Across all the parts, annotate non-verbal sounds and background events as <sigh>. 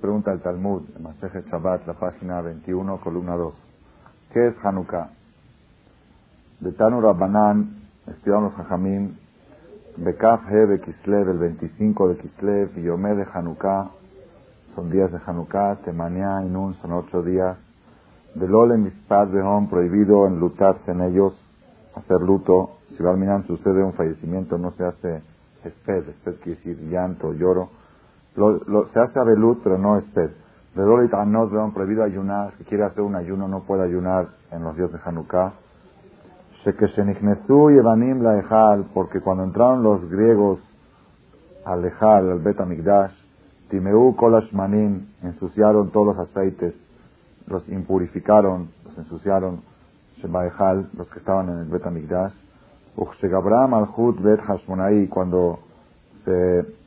Pregunta el Talmud, Maseje Shabbat, la página 21, columna 2. ¿Qué es Hanukkah? De Tanu Rabbanan, estudiaron los Bekaf He Kislev, el 25 de Kislev, Yomé de Hanukkah, son días de Hanukkah, Temania y Nun, son ocho días. De Lole Mispad Behom, prohibido enlutarse en ellos, hacer luto. Si Minan sucede un fallecimiento, no se hace esped, esped quiere decir llanto, lloro se hace abelut, pero no es pez. Redolit Anot, vean prohibido ayunar. Si quiere hacer un ayuno, no puede ayunar en los días de Hanukkah. La porque cuando entraron los griegos al Ejal, al Bet Amigdash, Timeu Kolashmanim, ensuciaron todos los aceites, los impurificaron, los ensuciaron, Ejal, los que estaban en el Bet Amigdash. Uchshegabram al Bet Hashmonai, cuando se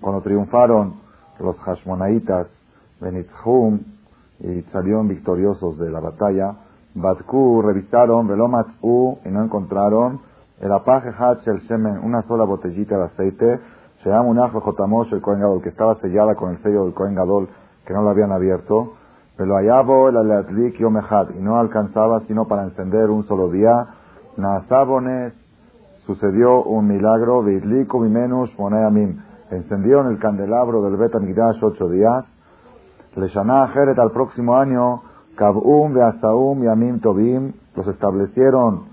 cuando triunfaron los Hashmonaitas, Benitzhum, y salieron victoriosos de la batalla, Batku revisaron, Velomatzu, y no encontraron el apaje el semen, una sola botellita de aceite, un Jotamosh el Kohen Gadol, que estaba sellada con el sello del Kohen Gadol, que no lo habían abierto, pero hallabo el Aleatlik Yomehad, y no alcanzaba sino para encender un solo día, Nasabones, sucedió un milagro, Vidliku Mimenus Moneamim, encendieron el candelabro del Bet Amigdash ocho días. Leshaná Jeret al próximo año, Kabum, Beasaum y Amim Tobim, los establecieron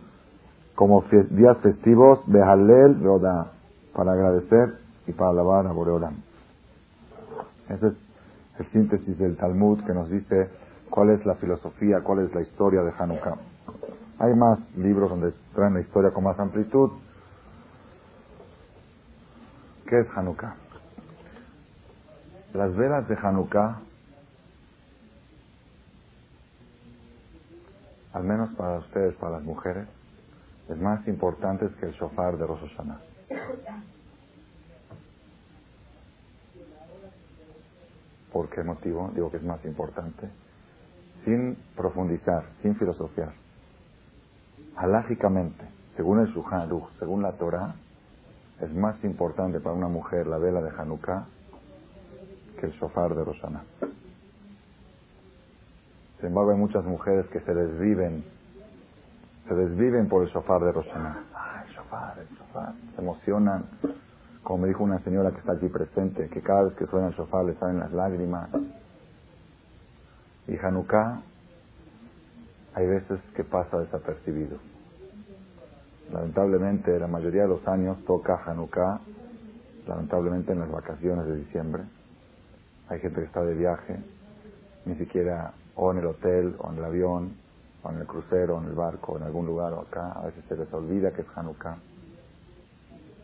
como días festivos, Behalel, Beoda, para agradecer y para alabar a Boreolam. Ese es el síntesis del Talmud que nos dice cuál es la filosofía, cuál es la historia de Hanukkah. Hay más libros donde traen la historia con más amplitud. ¿Qué es Hanukkah? Las velas de Hanukkah, al menos para ustedes, para las mujeres, es más importante que el shofar de Rosh Hashanah. ¿Por qué motivo? Digo que es más importante. Sin profundizar, sin filosofiar. Alágicamente, según el Shulchan según la Torah, es más importante para una mujer la vela de Hanukkah que el shofar de Rosana. Sin embargo, hay muchas mujeres que se desviven, se desviven por el shofar de Rosana. Ah, el shofar, el shofar. Se emocionan. Como me dijo una señora que está aquí presente, que cada vez que suena el shofar le salen las lágrimas. Y Hanukkah, hay veces que pasa desapercibido. Lamentablemente, la mayoría de los años toca Hanukkah, lamentablemente en las vacaciones de diciembre. Hay gente que está de viaje, ni siquiera o en el hotel, o en el avión, o en el crucero, o en el barco, o en algún lugar o acá. A veces se les olvida que es Hanukkah.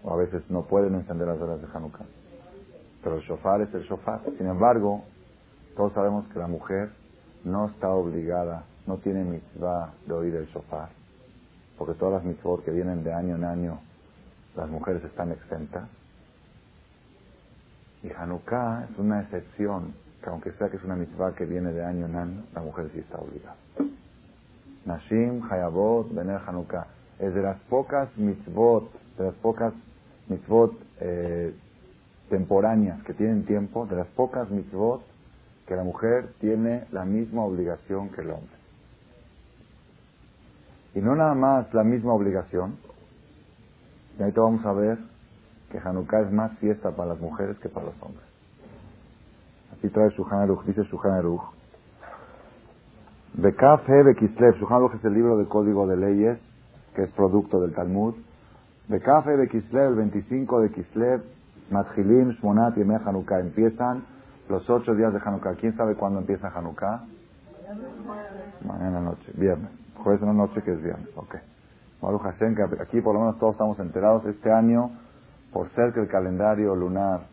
O a veces no pueden encender las velas de Hanukkah. Pero el shofar es el shofar. Sin embargo, todos sabemos que la mujer no está obligada, no tiene mitzvah de oír el shofar porque todas las mitzvot que vienen de año en año, las mujeres están exentas. Y Hanukkah es una excepción, que aunque sea que es una mitzvah que viene de año en año, la mujer sí está obligada. Nashim, Hayabot, Bener Hanukkah. Es de las pocas mitzvot, de las pocas mitzvot eh, temporáneas que tienen tiempo, de las pocas mitzvot que la mujer tiene la misma obligación que el hombre. Y no nada más la misma obligación. Y ahorita vamos a ver que Hanukkah es más fiesta para las mujeres que para los hombres. Así trae Shulchan Aruch, dice Shulchan Aruch. Bekaf He Kislev, Shulchan es el libro de código de leyes, que es producto del Talmud. Bekaf He Kislev, el 25 de Kislev, Matjilim, Shmonat y Hanukkah. Empiezan los ocho días de Hanukkah. ¿Quién sabe cuándo empieza Hanukkah? Mañana noche, viernes. Jueves en la noche que es viernes. Ok. Maru Hashem, que aquí por lo menos todos estamos enterados. Este año, por ser que el calendario lunar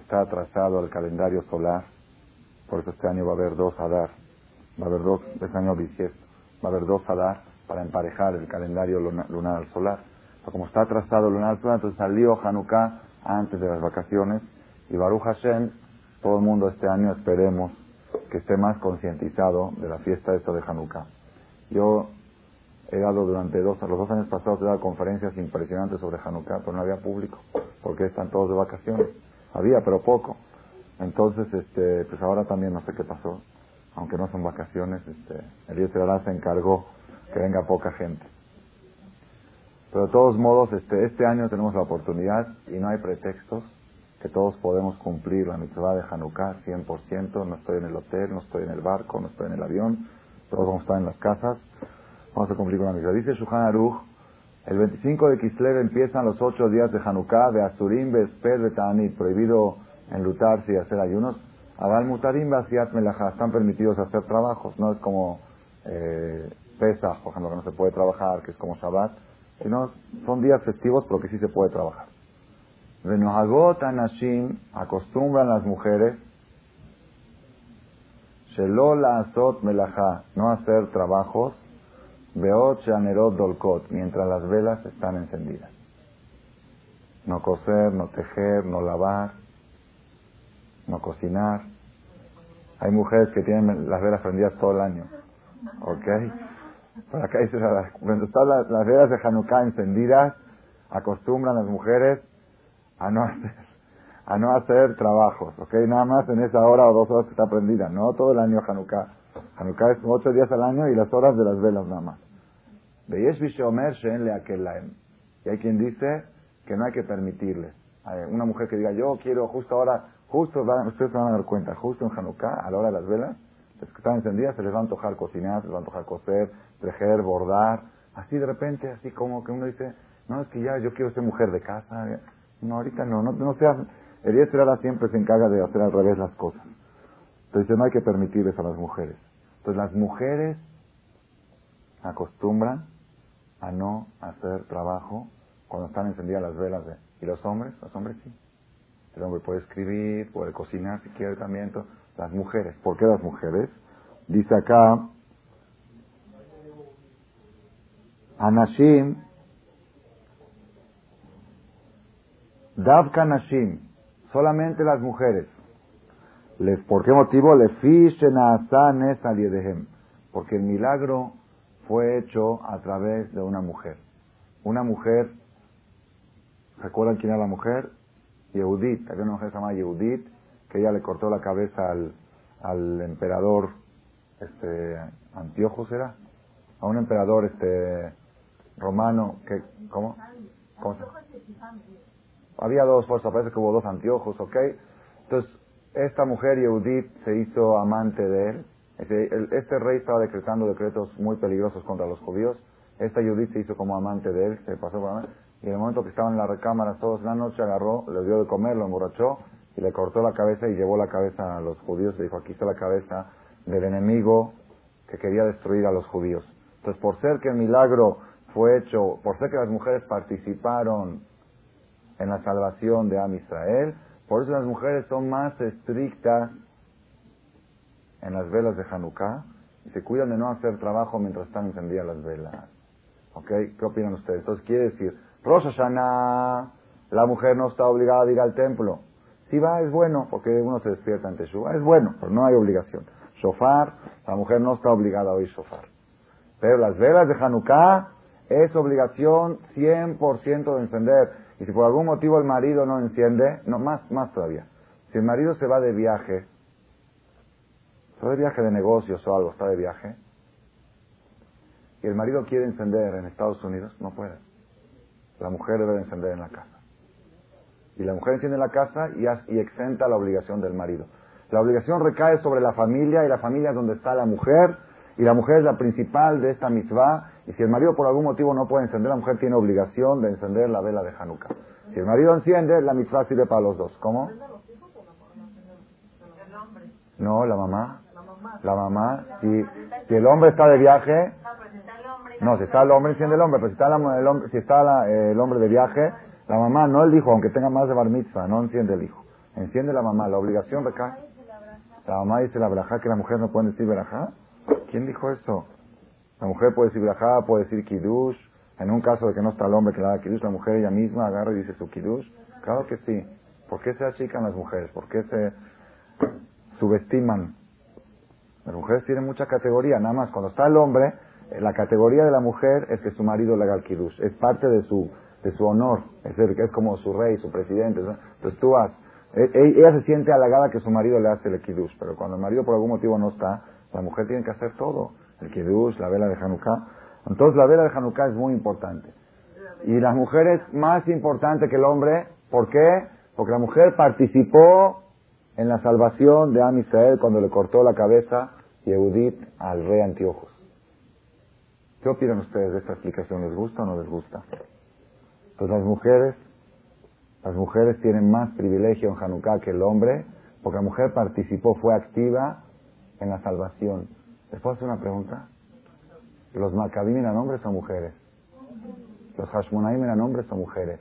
está atrasado al calendario solar, por eso este año va a haber dos Adar. Va a haber dos, este año bisiesto. Va a haber dos Adar para emparejar el calendario lunar al solar. Pero como está atrasado el lunar al solar, entonces salió Hanukkah antes de las vacaciones. Y Baruch Hashem, todo el mundo este año esperemos que esté más concientizado de la fiesta esta de Hanukkah. Yo he dado durante dos, los dos años pasados he dado conferencias impresionantes sobre Hanukkah, pero no había público, porque están todos de vacaciones. Había, pero poco. Entonces, este, pues ahora también no sé qué pasó, aunque no son vacaciones, este, el día se encargó que venga poca gente. Pero de todos modos, este, este año tenemos la oportunidad y no hay pretextos que todos podemos cumplir la mitzvah de Hanukkah 100%. No estoy en el hotel, no estoy en el barco, no estoy en el avión, todos vamos a estar en las casas. Vamos a cumplir con la mitzvah. Dice Shuhan Aruch, el 25 de Kislev empiezan los ocho días de Hanukkah, de Azurim, Besper, de Ta'anit, prohibido enlutarse y hacer ayunos. Abal Mutarim, Basiat Melajá, están permitidos hacer trabajos, no es como eh, por ejemplo, que no se puede trabajar, que es como Shabbat no, son días festivos, pero que sí se puede trabajar. Venohagot anashim acostumbran las mujeres Shelola azot melaja, no hacer trabajos, beot shanerot dolkot, mientras las velas están encendidas. No coser, no tejer, no lavar, no cocinar. Hay mujeres que tienen las velas prendidas todo el año. ¿Ok? Por acá dice, cuando están las velas de Hanukkah encendidas, acostumbran las mujeres a no hacer, a no hacer trabajos, ¿ok? Nada más en esa hora o dos horas que está prendida, no todo el año Hanukkah. Hanukkah es ocho días al año y las horas de las velas nada más. Y hay quien dice que no hay que permitirles. Hay una mujer que diga, yo quiero justo ahora, justo, ustedes se van a dar cuenta, justo en Hanukkah, a la hora de las velas, las que están encendidas se les va a antojar cocinar, se les va a antojar coser, tejer, bordar. Así de repente, así como que uno dice, no, es que ya yo quiero ser mujer de casa. No, ahorita no, no, no sea, el siempre se encarga de hacer al revés las cosas. Entonces no hay que permitirles a las mujeres. Entonces las mujeres acostumbran a no hacer trabajo cuando están encendidas las velas de... ¿Y los hombres? Los hombres sí. El hombre puede escribir, puede cocinar si quiere también. Las mujeres. ¿Por qué las mujeres? Dice acá, Anashim, Davka Nashim, solamente las mujeres. ¿Por qué motivo? Le Porque el milagro fue hecho a través de una mujer. Una mujer, ¿recuerdan quién era la mujer? Yehudit, había una mujer que se llama Yehudit, que ella le cortó la cabeza al, al emperador este Antíoco era a un emperador este romano que cómo, había dos fuerzas parece que hubo dos anteojos ok entonces esta mujer Yehudit se hizo amante de él este, rey estaba decretando decretos muy peligrosos contra los judíos esta Yehudit se hizo como amante de él se pasó por y en el momento que estaban en la recámara todos la noche agarró le dio de comer lo emborrachó y le cortó la cabeza y llevó la cabeza a los judíos. Le dijo, aquí está la cabeza del enemigo que quería destruir a los judíos. Entonces, por ser que el milagro fue hecho, por ser que las mujeres participaron en la salvación de Am Israel, por eso las mujeres son más estrictas en las velas de Hanukkah y se cuidan de no hacer trabajo mientras están encendidas las velas. ¿Ok? ¿Qué opinan ustedes? Entonces quiere decir, Rosh Hashanah, la mujer no está obligada a ir al templo. Si va, es bueno, porque uno se despierta ante Shua, es bueno, pero no hay obligación. Shofar, la mujer no está obligada a oír shofar. Pero las velas de Hanukkah es obligación 100% de encender. Y si por algún motivo el marido no enciende, no, más, más todavía. Si el marido se va de viaje, se va de viaje de negocios o algo, está de viaje, y el marido quiere encender en Estados Unidos, no puede. La mujer debe encender en la casa. Y la mujer enciende la casa y, y exenta la obligación del marido. La obligación recae sobre la familia y la familia es donde está la mujer y la mujer es la principal de esta mitzvah y si el marido por algún motivo no puede encender, la mujer tiene obligación de encender la vela de Hanukkah. Si el marido enciende, la mitzvah sirve para los dos. ¿Cómo? No, la mamá. La mamá. Si, si el hombre está de viaje, no, si está el hombre, enciende el hombre, pero si está, el, hombre, si está el hombre de viaje, la mamá, no el hijo, aunque tenga más de bar mitzvah, no enciende el hijo. Enciende la mamá, la obligación recae. La mamá dice la braja que la mujer no puede decir braja. ¿Quién dijo eso? La mujer puede decir braja, puede decir kiddush. En un caso de que no está el hombre que le haga kiddush, la mujer ella misma agarra y dice su kiddush. Claro que sí. ¿Por qué se achican las mujeres? ¿Por qué se subestiman? Las mujeres tienen mucha categoría. Nada más cuando está el hombre, la categoría de la mujer es que su marido le haga el kiddush. Es parte de su de su honor, es, es como su rey, su presidente. Entonces tú vas, E- e- Ella se siente halagada que su marido le hace el kiddush, pero cuando el marido por algún motivo no está, la mujer tiene que hacer todo. El kiddush, la vela de Hanukkah. Entonces la vela de Hanukkah es muy importante. Y la mujer es más importante que el hombre. ¿Por qué? Porque la mujer participó en la salvación de Am Israel cuando le cortó la cabeza Yehudit al rey Antíochos. ¿Qué opinan ustedes de esta explicación? ¿Les gusta o no les gusta? Pues las mujeres, las mujeres tienen más privilegio en Hanukkah que el hombre, porque la mujer participó, fue activa en la salvación. ¿Les puedo hacer una pregunta? ¿Los Maccabim eran hombres o mujeres? Los Hashmonaim eran hombres o mujeres.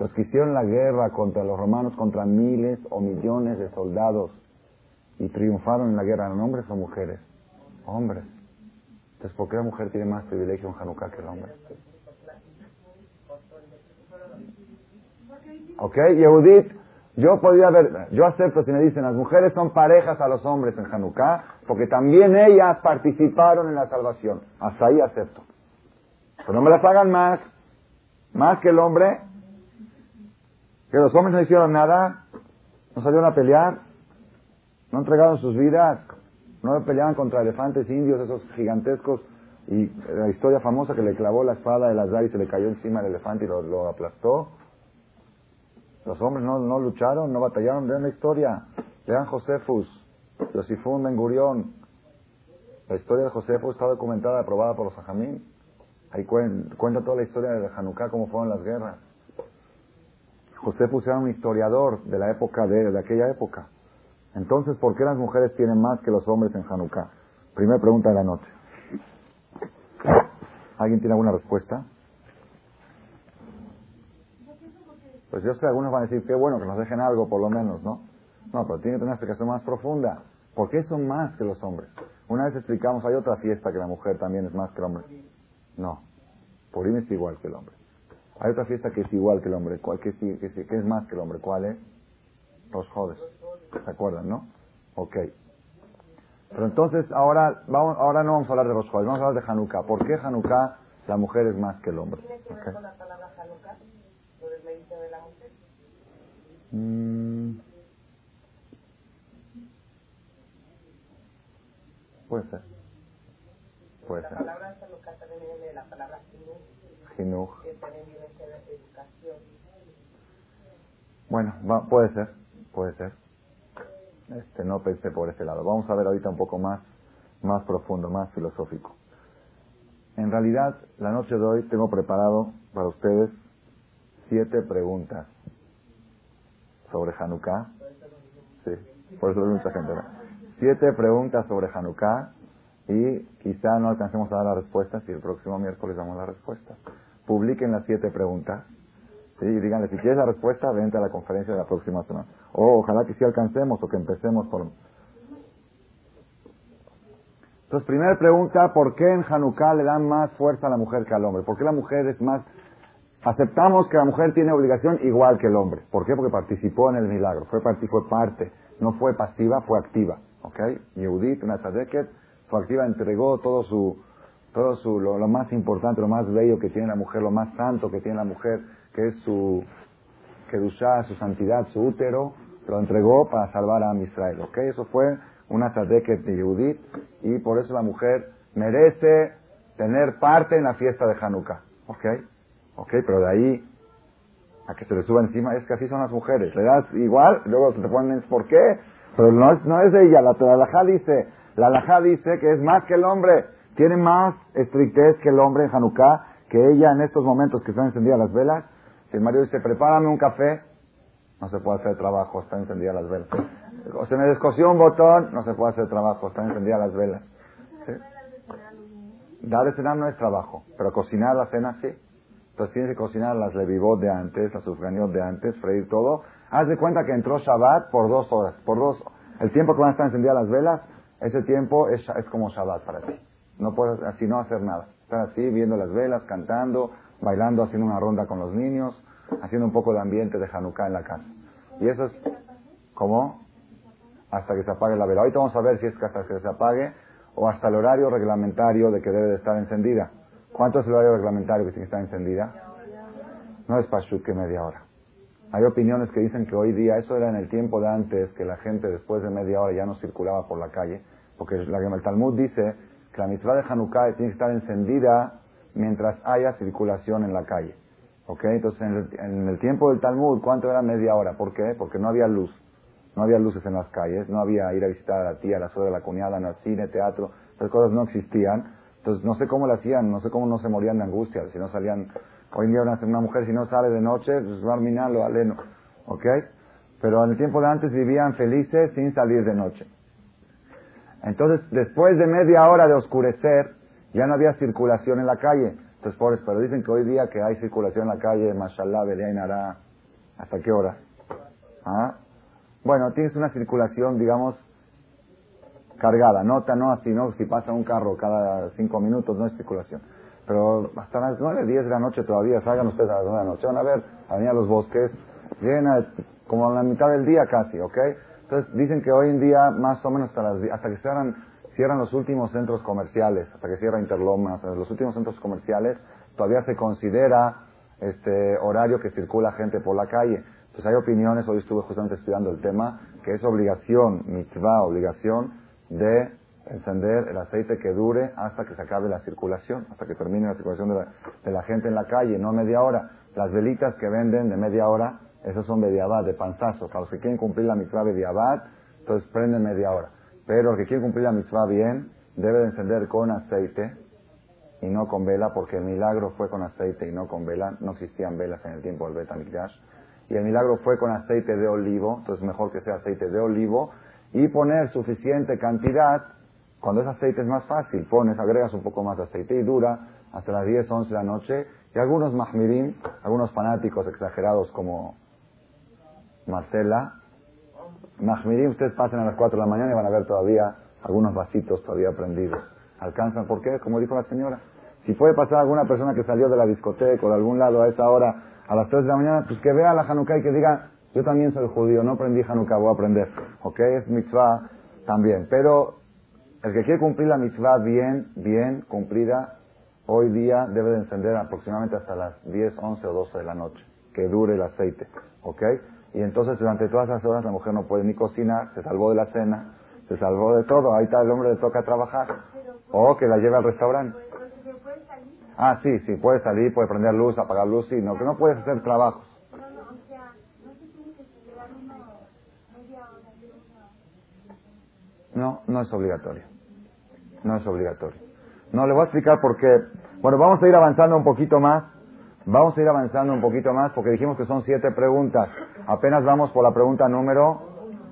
Los que hicieron la guerra contra los romanos, contra miles o millones de soldados y triunfaron en la guerra, ¿eran hombres o mujeres? Hombres. Entonces, ¿por qué la mujer tiene más privilegio en Hanukkah que el hombre? ¿Ok? Yehudit, yo podría ver, yo acepto si me dicen las mujeres son parejas a los hombres en Hanukkah, porque también ellas participaron en la salvación. Hasta ahí acepto. Pero no me las hagan más, más que el hombre, que los hombres no hicieron nada, no salieron a pelear, no entregaron sus vidas, no peleaban contra elefantes indios, esos gigantescos, y la historia famosa que le clavó la espada de Azar y se le cayó encima el elefante y lo aplastó. Los hombres no, no lucharon, no batallaron, vean la historia. Vean Josefus, Josifún Ben Gurión. La historia de Josefus está documentada, aprobada por los Ajamín. Ahí cuen- cuenta toda la historia de Hanukkah, cómo fueron las guerras. Josefus era un historiador de la época de, de aquella época. Entonces, ¿por qué las mujeres tienen más que los hombres en Hanukkah? Primera pregunta de la noche. ¿Alguien tiene alguna respuesta? Pues yo sé, algunos van a decir, qué bueno que nos dejen algo por lo menos, ¿no? No, pero tiene que tener una explicación más profunda. ¿Por qué son más que los hombres? Una vez explicamos, hay otra fiesta que la mujer también es más que el hombre. No, Purim es igual que el hombre. Hay otra fiesta que es igual que el hombre. ¿Cuál, que, que, es más que el hombre? ¿Cuál es? Los jodes. ¿Se acuerdan, no? Ok. Pero entonces, ahora, vamos, ahora no vamos a hablar de los jodes, vamos a hablar de Hanukkah. ¿Por qué Hanukkah la mujer es más que el hombre? ¿Tiene que ver con la palabra Hanukkah? ¿Lo del mérito de la mujer? Mm. Puede ser. Puede La ser. palabra Hanukkah también viene de la palabra Hinuch, Jinuj. que también viene a ser educación. Bueno, va- puede ser. Puede ser. Este, no pensé por ese lado. Vamos a ver ahorita un poco más, más profundo, más filosófico. En realidad, la noche de hoy tengo preparado para ustedes siete preguntas sobre Hanukkah. Sí, por eso hay mucha gente. Siete preguntas sobre Hanukkah y quizá no alcancemos a dar las respuestas y el próximo miércoles damos la respuesta. Publiquen las siete preguntas y díganle, si quieres la respuesta, vente a la conferencia de la próxima semana. O ojalá que sí alcancemos o que empecemos por... Entonces, primera pregunta, ¿por qué en Hanukkah le dan más fuerza a la mujer que al hombre? ¿Por qué la mujer es más... Aceptamos que la mujer tiene obligación igual que el hombre. ¿Por qué? Porque participó en el milagro. Fue, fue parte. No fue pasiva, fue activa. ¿Ok? Yehudit, una tzadeket, fue activa, entregó todo su... Todo su, lo, lo más importante, lo más bello que tiene la mujer, lo más santo que tiene la mujer, que es su Kedushá, su santidad, su útero, lo entregó para salvar a Israel. ¿Ok? Eso fue una tzadeket de Yehudit y por eso la mujer merece tener parte en la fiesta de Hanukkah. ¿Ok? Ok, pero de ahí a que se le suba encima, es que así son las mujeres. Le das igual, luego se te ponen, ¿por qué? Pero no es, no es ella, la, la alajá dice, la alajá dice que es más que el hombre, tiene más estrictez que el hombre en Hanukkah, que ella en estos momentos que están encendidas las velas. Si el marido dice, prepárame un café, no se puede hacer trabajo, están encendidas las velas. O se me descosió un botón, no se puede hacer trabajo, están encendidas las velas. Dar de cenar no es trabajo, pero cocinar la cena sí. Entonces tienes que cocinar las levivot de antes, las sufganiot de antes, freír todo. Haz de cuenta que entró Shabbat por dos horas, por dos, el tiempo que van a estar encendidas las velas, ese tiempo es, es como Shabbat para ti. No puedes así no hacer nada. Estar así, viendo las velas, cantando, bailando, haciendo una ronda con los niños, haciendo un poco de ambiente de Hanukkah en la casa. Y eso es, ¿cómo? Hasta que se apague la vela. Ahorita vamos a ver si es que hasta que se apague o hasta el horario reglamentario de que debe de estar encendida. ¿Cuánto es el horario reglamentario que tiene que estar encendida? No es Pashut que media hora. Hay opiniones que dicen que hoy día, eso era en el tiempo de antes, que la gente después de media hora ya no circulaba por la calle, porque el Talmud dice que la mitzvah de Hanukkah tiene que estar encendida mientras haya circulación en la calle. ¿Ok? Entonces, en el, en el, tiempo del Talmud, ¿cuánto era media hora? ¿Por qué? Porque no había luz. No había luces en las calles, no había ir a visitar a la tía, a la suegra, a la cuñada, no cine, teatro. Esas cosas no existían. Entonces, no sé cómo lo hacían, no sé cómo no se morían de angustia, si no salían... Hoy en día una, una mujer, si no sale de noche, pues va a minarlo, aleno. ¿Ok? Pero en el tiempo de antes vivían felices sin salir de noche. Entonces, después de media hora de oscurecer, ya no había circulación en la calle. Entonces, pobres, pero dicen que hoy día que hay circulación en la calle, mashallah, Nara, ¿hasta qué hora? ¿Ah? Bueno, tienes una circulación, digamos, cargada, no, no así, no, si pasa un carro cada cinco minutos no es circulación. Pero hasta las nueve, diez de la noche todavía, salgan ustedes a las nueve de la noche, van a ver, a los bosques, llena como a la mitad del día casi, ¿ok? Entonces dicen que hoy en día, más o menos hasta, las, hasta que cierran, cierran los últimos centros comerciales, hasta que cierra Interlomas, los últimos centros comerciales, todavía se considera este horario que circula gente por la calle. Entonces hay opiniones, hoy estuve justamente estudiando el tema, que es obligación, mitzvah, obligación de encender el aceite que dure hasta que se acabe la circulación, hasta que termine la circulación de la, gente en la calle, no media hora. Las velitas que venden de media hora esos son Bediabad, de panzazo. Para los que quieren cumplir la mitzvah Bediabad, entonces prenden media hora. Pero el que quiere cumplir la mitzvah bien, debe de encender con aceite y no con vela, porque el milagro fue con aceite y no con vela. No existían velas en el tiempo del Betamikdash. Y el milagro fue con aceite de olivo, entonces mejor que sea aceite de olivo. Y poner suficiente cantidad, cuando es aceite es más fácil, pones, agregas un poco más de aceite y dura hasta las 10, 11 de la noche. Y algunos mahmirim, algunos fanáticos exagerados como Marcela. Mahmirim, ustedes pasen a las 4 de la mañana y van a ver todavía algunos vasitos todavía prendidos. ¿Alcanzan? ¿Por qué? Como dijo la señora. Si puede pasar alguna persona que salió de la discoteca o de algún lado a esa hora, a las 3 de la mañana, pues que vea la Hanukkah y que diga, yo también soy judío, no aprendí Hanukkah, voy a aprender. ¿Ok? Es mitzvah también. Pero el que quiere cumplir la mitzvah bien, bien cumplida, hoy día debe de encender aproximadamente hasta las 10, 11 o 12 de la noche, que dure el aceite. ¿Ok? Y entonces durante todas esas horas la mujer no puede ni cocinar, se salvó de la cena, se salvó de todo. Ahí está el hombre le toca trabajar. O que la lleve al restaurante. Ah, sí, sí, puede salir, puede prender luz, apagar luz, sí, no, que no puedes hacer trabajos. No, no es obligatorio. No es obligatorio. No, le voy a explicar por qué. Bueno, vamos a ir avanzando un poquito más. Vamos a ir avanzando un poquito más porque dijimos que son siete preguntas. Apenas vamos por la pregunta número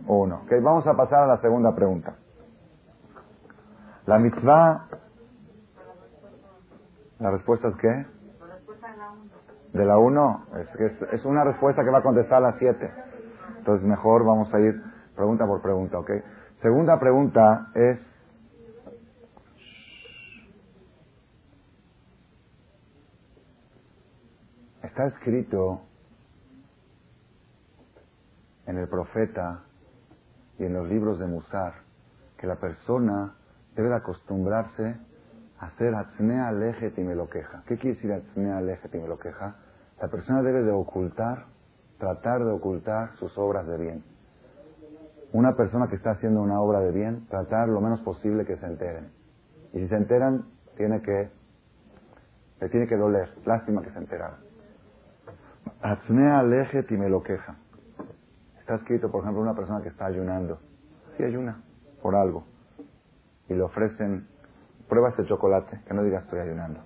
uno. Okay, vamos a pasar a la segunda pregunta. La mitzvah. ¿La respuesta es qué? De la uno. Es, es, una respuesta que va a contestar a las siete. Entonces mejor vamos a ir pregunta por pregunta, ¿ok? Segunda pregunta es Está escrito en el profeta y en los libros de Musar que la persona debe acostumbrarse a hacer atznea lejet y me. ¿Qué quiere decir atznea lejet me? La persona debe de ocultar, tratar de ocultar sus obras de bien. Una persona que está haciendo una obra de bien, tratar lo menos posible que se enteren. Y si se enteran, tiene que, le tiene que doler. Lástima que se enteraran. Atznea lejet y me lo queja. Está escrito, por ejemplo, una persona que está ayunando. Sí ayuna, por algo. Y le ofrecen, prueba este chocolate, que no diga estoy ayunando.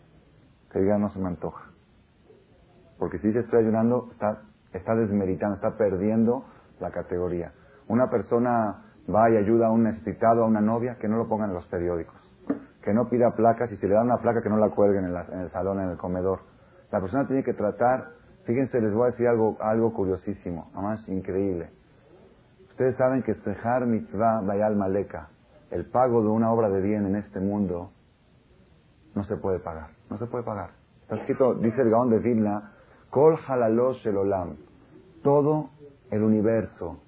Que diga no se me antoja. Porque si dice estoy ayunando, está, está desmeritando, está perdiendo la categoría. Una persona va y ayuda a un necesitado, a una novia, que no lo pongan en los periódicos. Que no pida placas y si le dan una placa que no la cuelguen en, en el salón, en el comedor. La persona tiene que tratar Fíjense, les voy a decir algo, algo curiosísimo, además increíble. Ustedes saben que Sehar Mitzvah Bayal Maleka, el pago de una obra de bien en este mundo, no se puede pagar. No se puede pagar. Está escrito, dice el Gaón de Vilna, Kol el todo el universo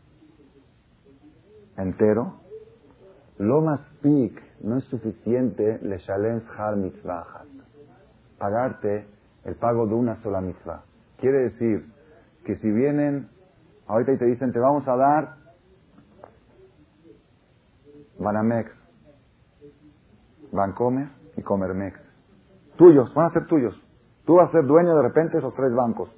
entero, lo más pik no es suficiente le shalem har mitzvah pagarte el pago de una sola mitzvah. Quiere decir que si vienen ahorita y te dicen, te vamos a dar Banamex, Bancomer y Comermex. Tuyos, van a ser tuyos. Tú vas a ser dueño de repente de esos tres bancos.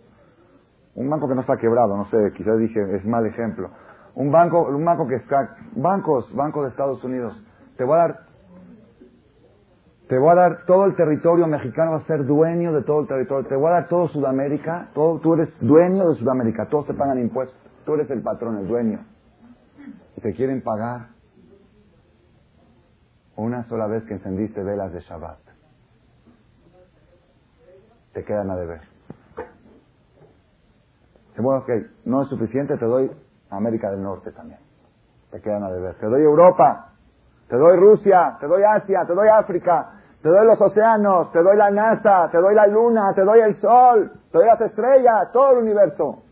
Un banco que no está quebrado, no sé, quizás dije, es mal ejemplo. Un banco, un banco que está, bancos, bancos de Estados Unidos. Te voy a dar, te voy a dar todo el territorio mexicano, va a ser dueño de todo el territorio. Te voy a dar todo Sudamérica, todo, tú eres dueño de Sudamérica, todos te pagan impuestos. Tú eres el patrón, el dueño. Y te quieren pagar una sola vez que encendiste velas de Shabbat. Te quedan a deber. Bueno, que no es suficiente, te doy América del Norte también. Te quedan a deber. Te doy Europa, te doy Rusia, te doy Asia, te doy África, te doy los océanos, te doy la NASA, te doy la luna, te doy el sol, te doy las estrellas, todo el universo.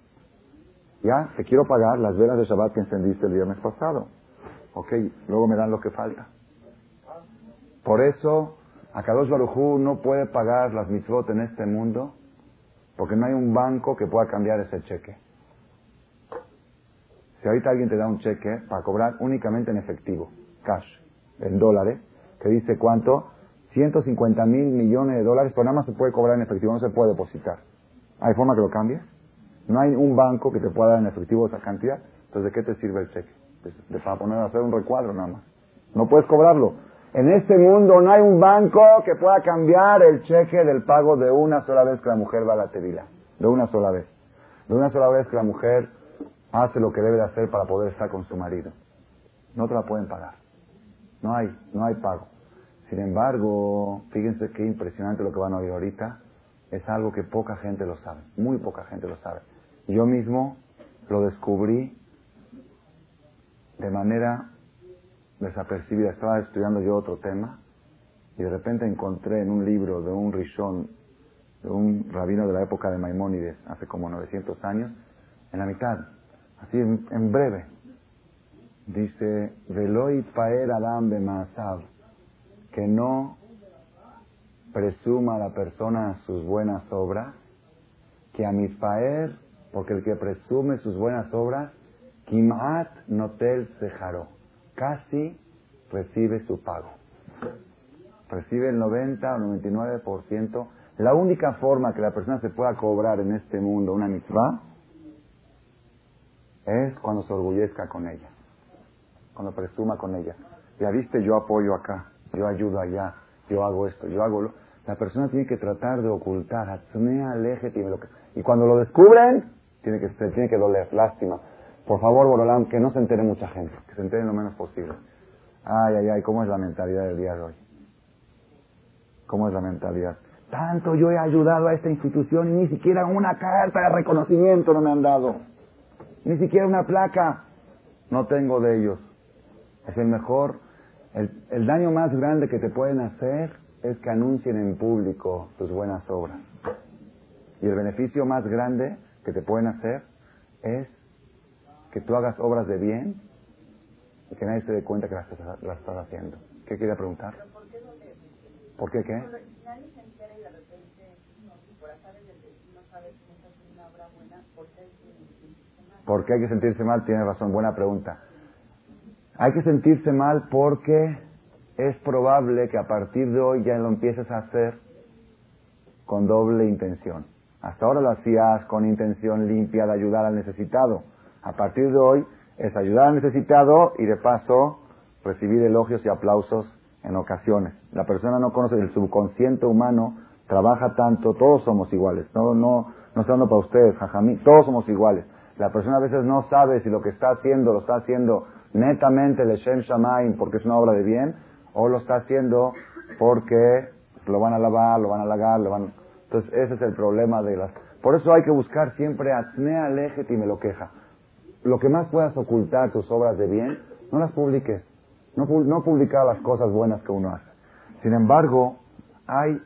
Ya, te quiero pagar las velas de Shabbat que encendiste el viernes pasado. Ok, luego me dan lo que falta. Por eso, Akadosh Barujú no puede pagar las mitzvot en este mundo, porque no hay un banco que pueda cambiar ese cheque. Si ahorita alguien te da un cheque para cobrar únicamente en efectivo, cash, en dólares, que dice cuánto, 150 mil millones de dólares, pero nada más se puede cobrar en efectivo, no se puede depositar. ¿Hay forma que lo cambies? No hay un banco que te pueda dar en efectivo esa cantidad. Entonces, ¿de qué te sirve el cheque? De, para poner a hacer un recuadro nada más. No puedes cobrarlo. En este mundo no hay un banco que pueda cambiar el cheque del pago de una sola vez que la mujer va a la tevila. De una sola vez. De una sola vez que la mujer hace lo que debe de hacer para poder estar con su marido. No te la pueden pagar. No hay, no hay pago. Sin embargo, fíjense qué impresionante lo que van a oír ahorita. Es algo que poca gente lo sabe. Muy poca gente lo sabe. Yo mismo lo descubrí de manera desapercibida. Estaba estudiando yo otro tema y de repente encontré en un libro de un rishon, de un rabino de la época de Maimónides, hace como 900 años, en la mitad, así en, breve, dice, Veloy paer adam bemasav, que no presuma la persona sus buenas obras, que a paer porque el que presume sus buenas obras, Kimat Notel Sejaro, casi recibe su pago. Recibe el 90 o 99%. La única forma que la persona se pueda cobrar en este mundo una mitzvah es cuando se orgullezca con ella, cuando presuma con ella. Ya viste, yo apoyo acá, yo ayudo allá, yo hago esto, yo hago lo... La persona tiene que tratar de ocultar, y cuando lo descubren, tiene que, se tiene que doler, lástima. Por favor, Borolán, que no se entere mucha gente, que se entere lo menos posible. Ay, ay, ay, ¿cómo es la mentalidad del día de hoy? ¿Cómo es la mentalidad? Tanto yo he ayudado a esta institución y ni siquiera una carta de reconocimiento no me han dado. Ni siquiera una placa. No tengo de ellos. Es el mejor, el, el daño más grande que te pueden hacer es que anuncien en público tus buenas obras. Y el beneficio más grande que te pueden hacer es que tú hagas obras de bien y que nadie se dé cuenta que las, estás haciendo. ¿Qué quería preguntar? ¿Por qué qué? ¿Por qué hay que sentirse mal? Tiene razón, buena pregunta. Hay que sentirse mal porque es probable que a partir de hoy ya lo empieces a hacer con doble intención. Hasta ahora lo hacías con intención limpia de ayudar al necesitado. A partir de hoy es ayudar al necesitado y de paso recibir elogios y aplausos en ocasiones. La persona no conoce el subconsciente humano, trabaja tanto, todos somos iguales. No, no, no estoy hablando para ustedes, jajamí, todos somos iguales. La persona a veces no sabe si lo que está haciendo lo está haciendo netamente de Shem Shamaim porque es una obra de bien o lo está haciendo porque lo van a lavar, lo van a halagar, lo van... Entonces ese es el problema de las... Por eso hay que buscar siempre Atnea Lejet y me lo queja. Lo que más puedas ocultar tus obras de bien, no las publiques. No, no publicar las cosas buenas que uno hace. Sin embargo, hay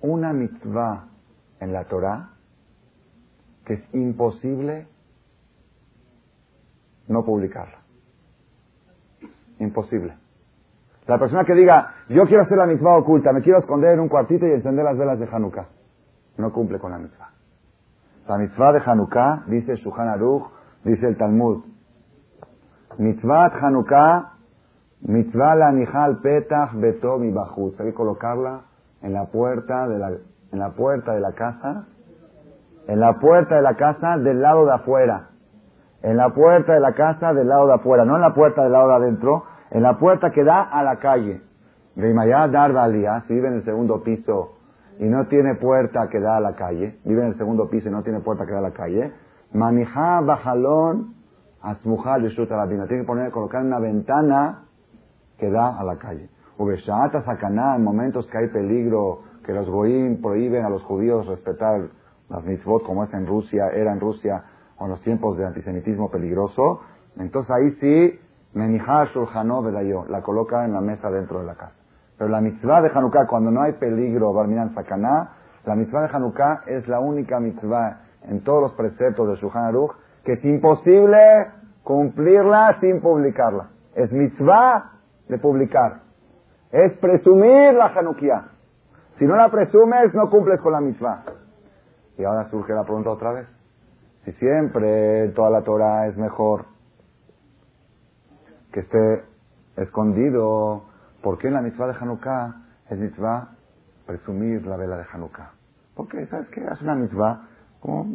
una mitzvah en la Torah que es imposible no publicarla. Imposible. La persona que diga, yo quiero hacer la mitzvah oculta, me quiero esconder en un cuartito y encender las velas de Hanukkah, no cumple con la mitzvah. La mitzvah de Hanukkah, dice Shuhan Aruch, dice el Talmud. Mitzvah Hanukkah, mitzvah la nihal petach betom y bajut. Hay que colocarla en la puerta de la, en la puerta de la casa, en la puerta de la casa del lado de afuera. En la puerta de la casa del lado de afuera, no en la puerta del lado de adentro, en la puerta que da a la calle. Reimayá dar si vive en el segundo piso y no tiene puerta que da a la calle, vive en el segundo piso y no tiene puerta que da a la calle, manija bajalón asmujar la Tiene que poner, colocar una ventana que da a la calle. Ubeshata sacaná, en momentos que hay peligro, que los goyim prohíben a los judíos respetar las mitzvot como es en Rusia, era en Rusia, o en los tiempos de antisemitismo peligroso, entonces ahí sí, menijá shulchanó la coloca en la mesa dentro de la casa. Pero la mitzvah de Hanukkah, cuando no hay peligro, Barminan Sakaná, la mitzvah de Hanukkah es la única mitzvah en todos los preceptos de Shulchan Aruch que es imposible cumplirla sin publicarla. Es mitzvah de publicar. Es presumir la Hanukkah. Si no la presumes, no cumples con la mitzvah. Y ahora surge la pregunta otra vez. Si siempre toda la Torah es mejor que esté escondido, ¿por qué en la mitzvah de Hanukkah es mitzvah presumir la vela de Hanukkah? Porque, ¿sabes qué? Es una mitzvah como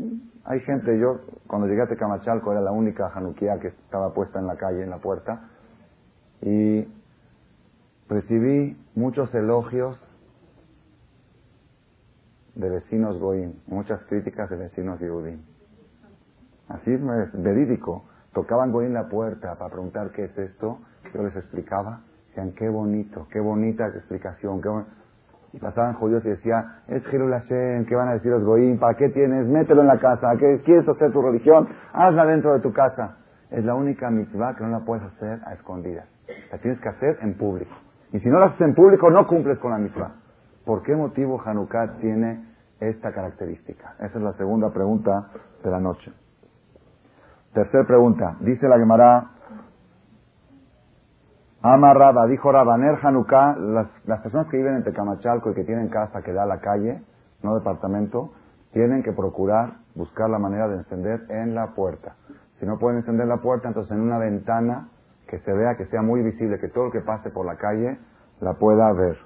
hay gente, yo cuando llegué a Tecamachalco era la única januquía que estaba puesta en la calle, en la puerta, y recibí muchos elogios de vecinos goim, muchas críticas de vecinos Yehudim. Así es verídico. Tocaban goim la puerta para preguntar qué es esto, yo les explicaba, decían qué bonito, qué bonita explicación, qué y pasaban judíos y decía, es Jirul Hashem, ¿qué van a decir los goyim? ¿Para qué tienes? Mételo en la casa. ¿Qué quieres hacer tu religión? Hazla dentro de tu casa. Es la única mitzvah que no la puedes hacer a escondidas. La tienes que hacer en público. Y si no la haces en público, no cumples con la mitzvah. ¿Por qué motivo Hanukkah tiene esta característica? Esa es la segunda pregunta de la noche. Tercera pregunta. Dice la Gemara, Ama Raba, dijo Rabaner Hanukkah, las, las personas que viven en Tecamachalco y que tienen casa que da a la calle, no departamento, tienen que procurar buscar la manera de encender en la puerta. Si no pueden encender la puerta, entonces en una ventana que se vea, que sea muy visible, que todo el que pase por la calle la pueda ver.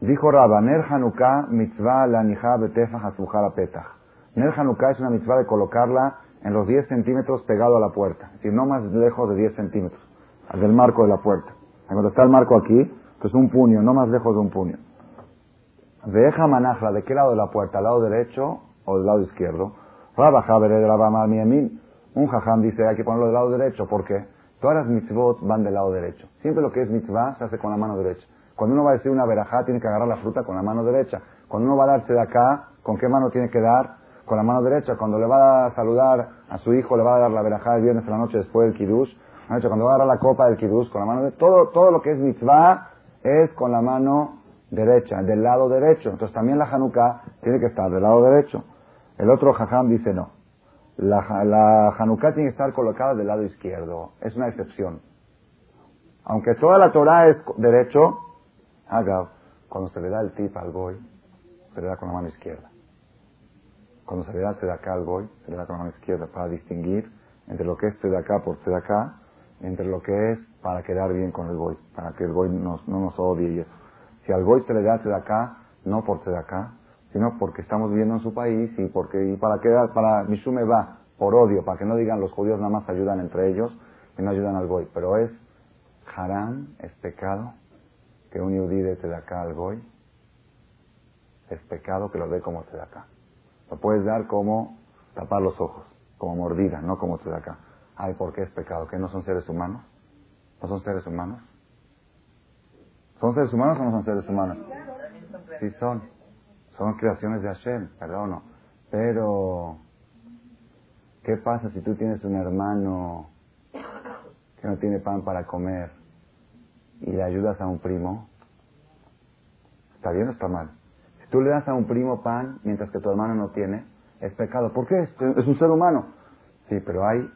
Dijo Raba, Ner Hanukkah mitzvah la nija betefa petach. Ner Hanukkah es una mitzvah de colocarla en los 10 centímetros pegado a la puerta, decir, no más lejos de 10 centímetros del marco de la puerta. Cuando está el marco aquí, pues un puño, no más lejos de un puño. Deja manajla, ¿de qué lado de la puerta? ¿Al lado derecho o del lado izquierdo? Un jajam dice, hay que ponerlo del lado derecho, ¿por qué? Todas las mitzvot van del lado derecho. Siempre lo que es mitzvah se hace con la mano derecha. Cuando uno va a decir una verajá, tiene que agarrar la fruta con la mano derecha. Cuando uno va a darse de acá, ¿con qué mano tiene que dar? Con la mano derecha. Cuando le va a saludar a su hijo, le va a dar la verajá el viernes en la noche después del kiddush, cuando va a agarrar la copa del kibuz con la mano derecha, todo, todo lo que es mitzvah es con la mano derecha, del lado derecho. Entonces también la Hanukkah tiene que estar del lado derecho. El otro jajam dice no. La, la Hanukkah tiene que estar colocada del lado izquierdo. Es una excepción. Aunque toda la Torah es derecho, haga, cuando se le da el tip al goy, se le da con la mano izquierda. Cuando se le da acá al goy, se le da con la mano izquierda para distinguir entre lo que es acá por acá entre lo que es para quedar bien con el goy, para que el goy no nos odie y eso. Si al goy se le da acá, no por acá, sino porque estamos viviendo en su país y porque y para quedar, para Mishume va, por odio, para que no digan los judíos nada más ayudan entre ellos y no ayudan al goy. Pero es haram, es pecado que un yudí de acá al goy, es pecado que lo dé como acá. Lo puedes dar como tapar los ojos, como mordida, no como acá. Ay, ¿por qué es pecado? ¿Que no son seres humanos? ¿No son seres humanos? ¿Son seres humanos o no son seres humanos? Sí son. Son creaciones de Hashem, perdón. Pero, ¿qué pasa si tú tienes un hermano que no tiene pan para comer y le ayudas a un primo? ¿Está bien o está mal? Tú le das a un primo pan mientras que tu hermano no tiene, es pecado. ¿Por qué? Es un ser humano. Sí, pero hay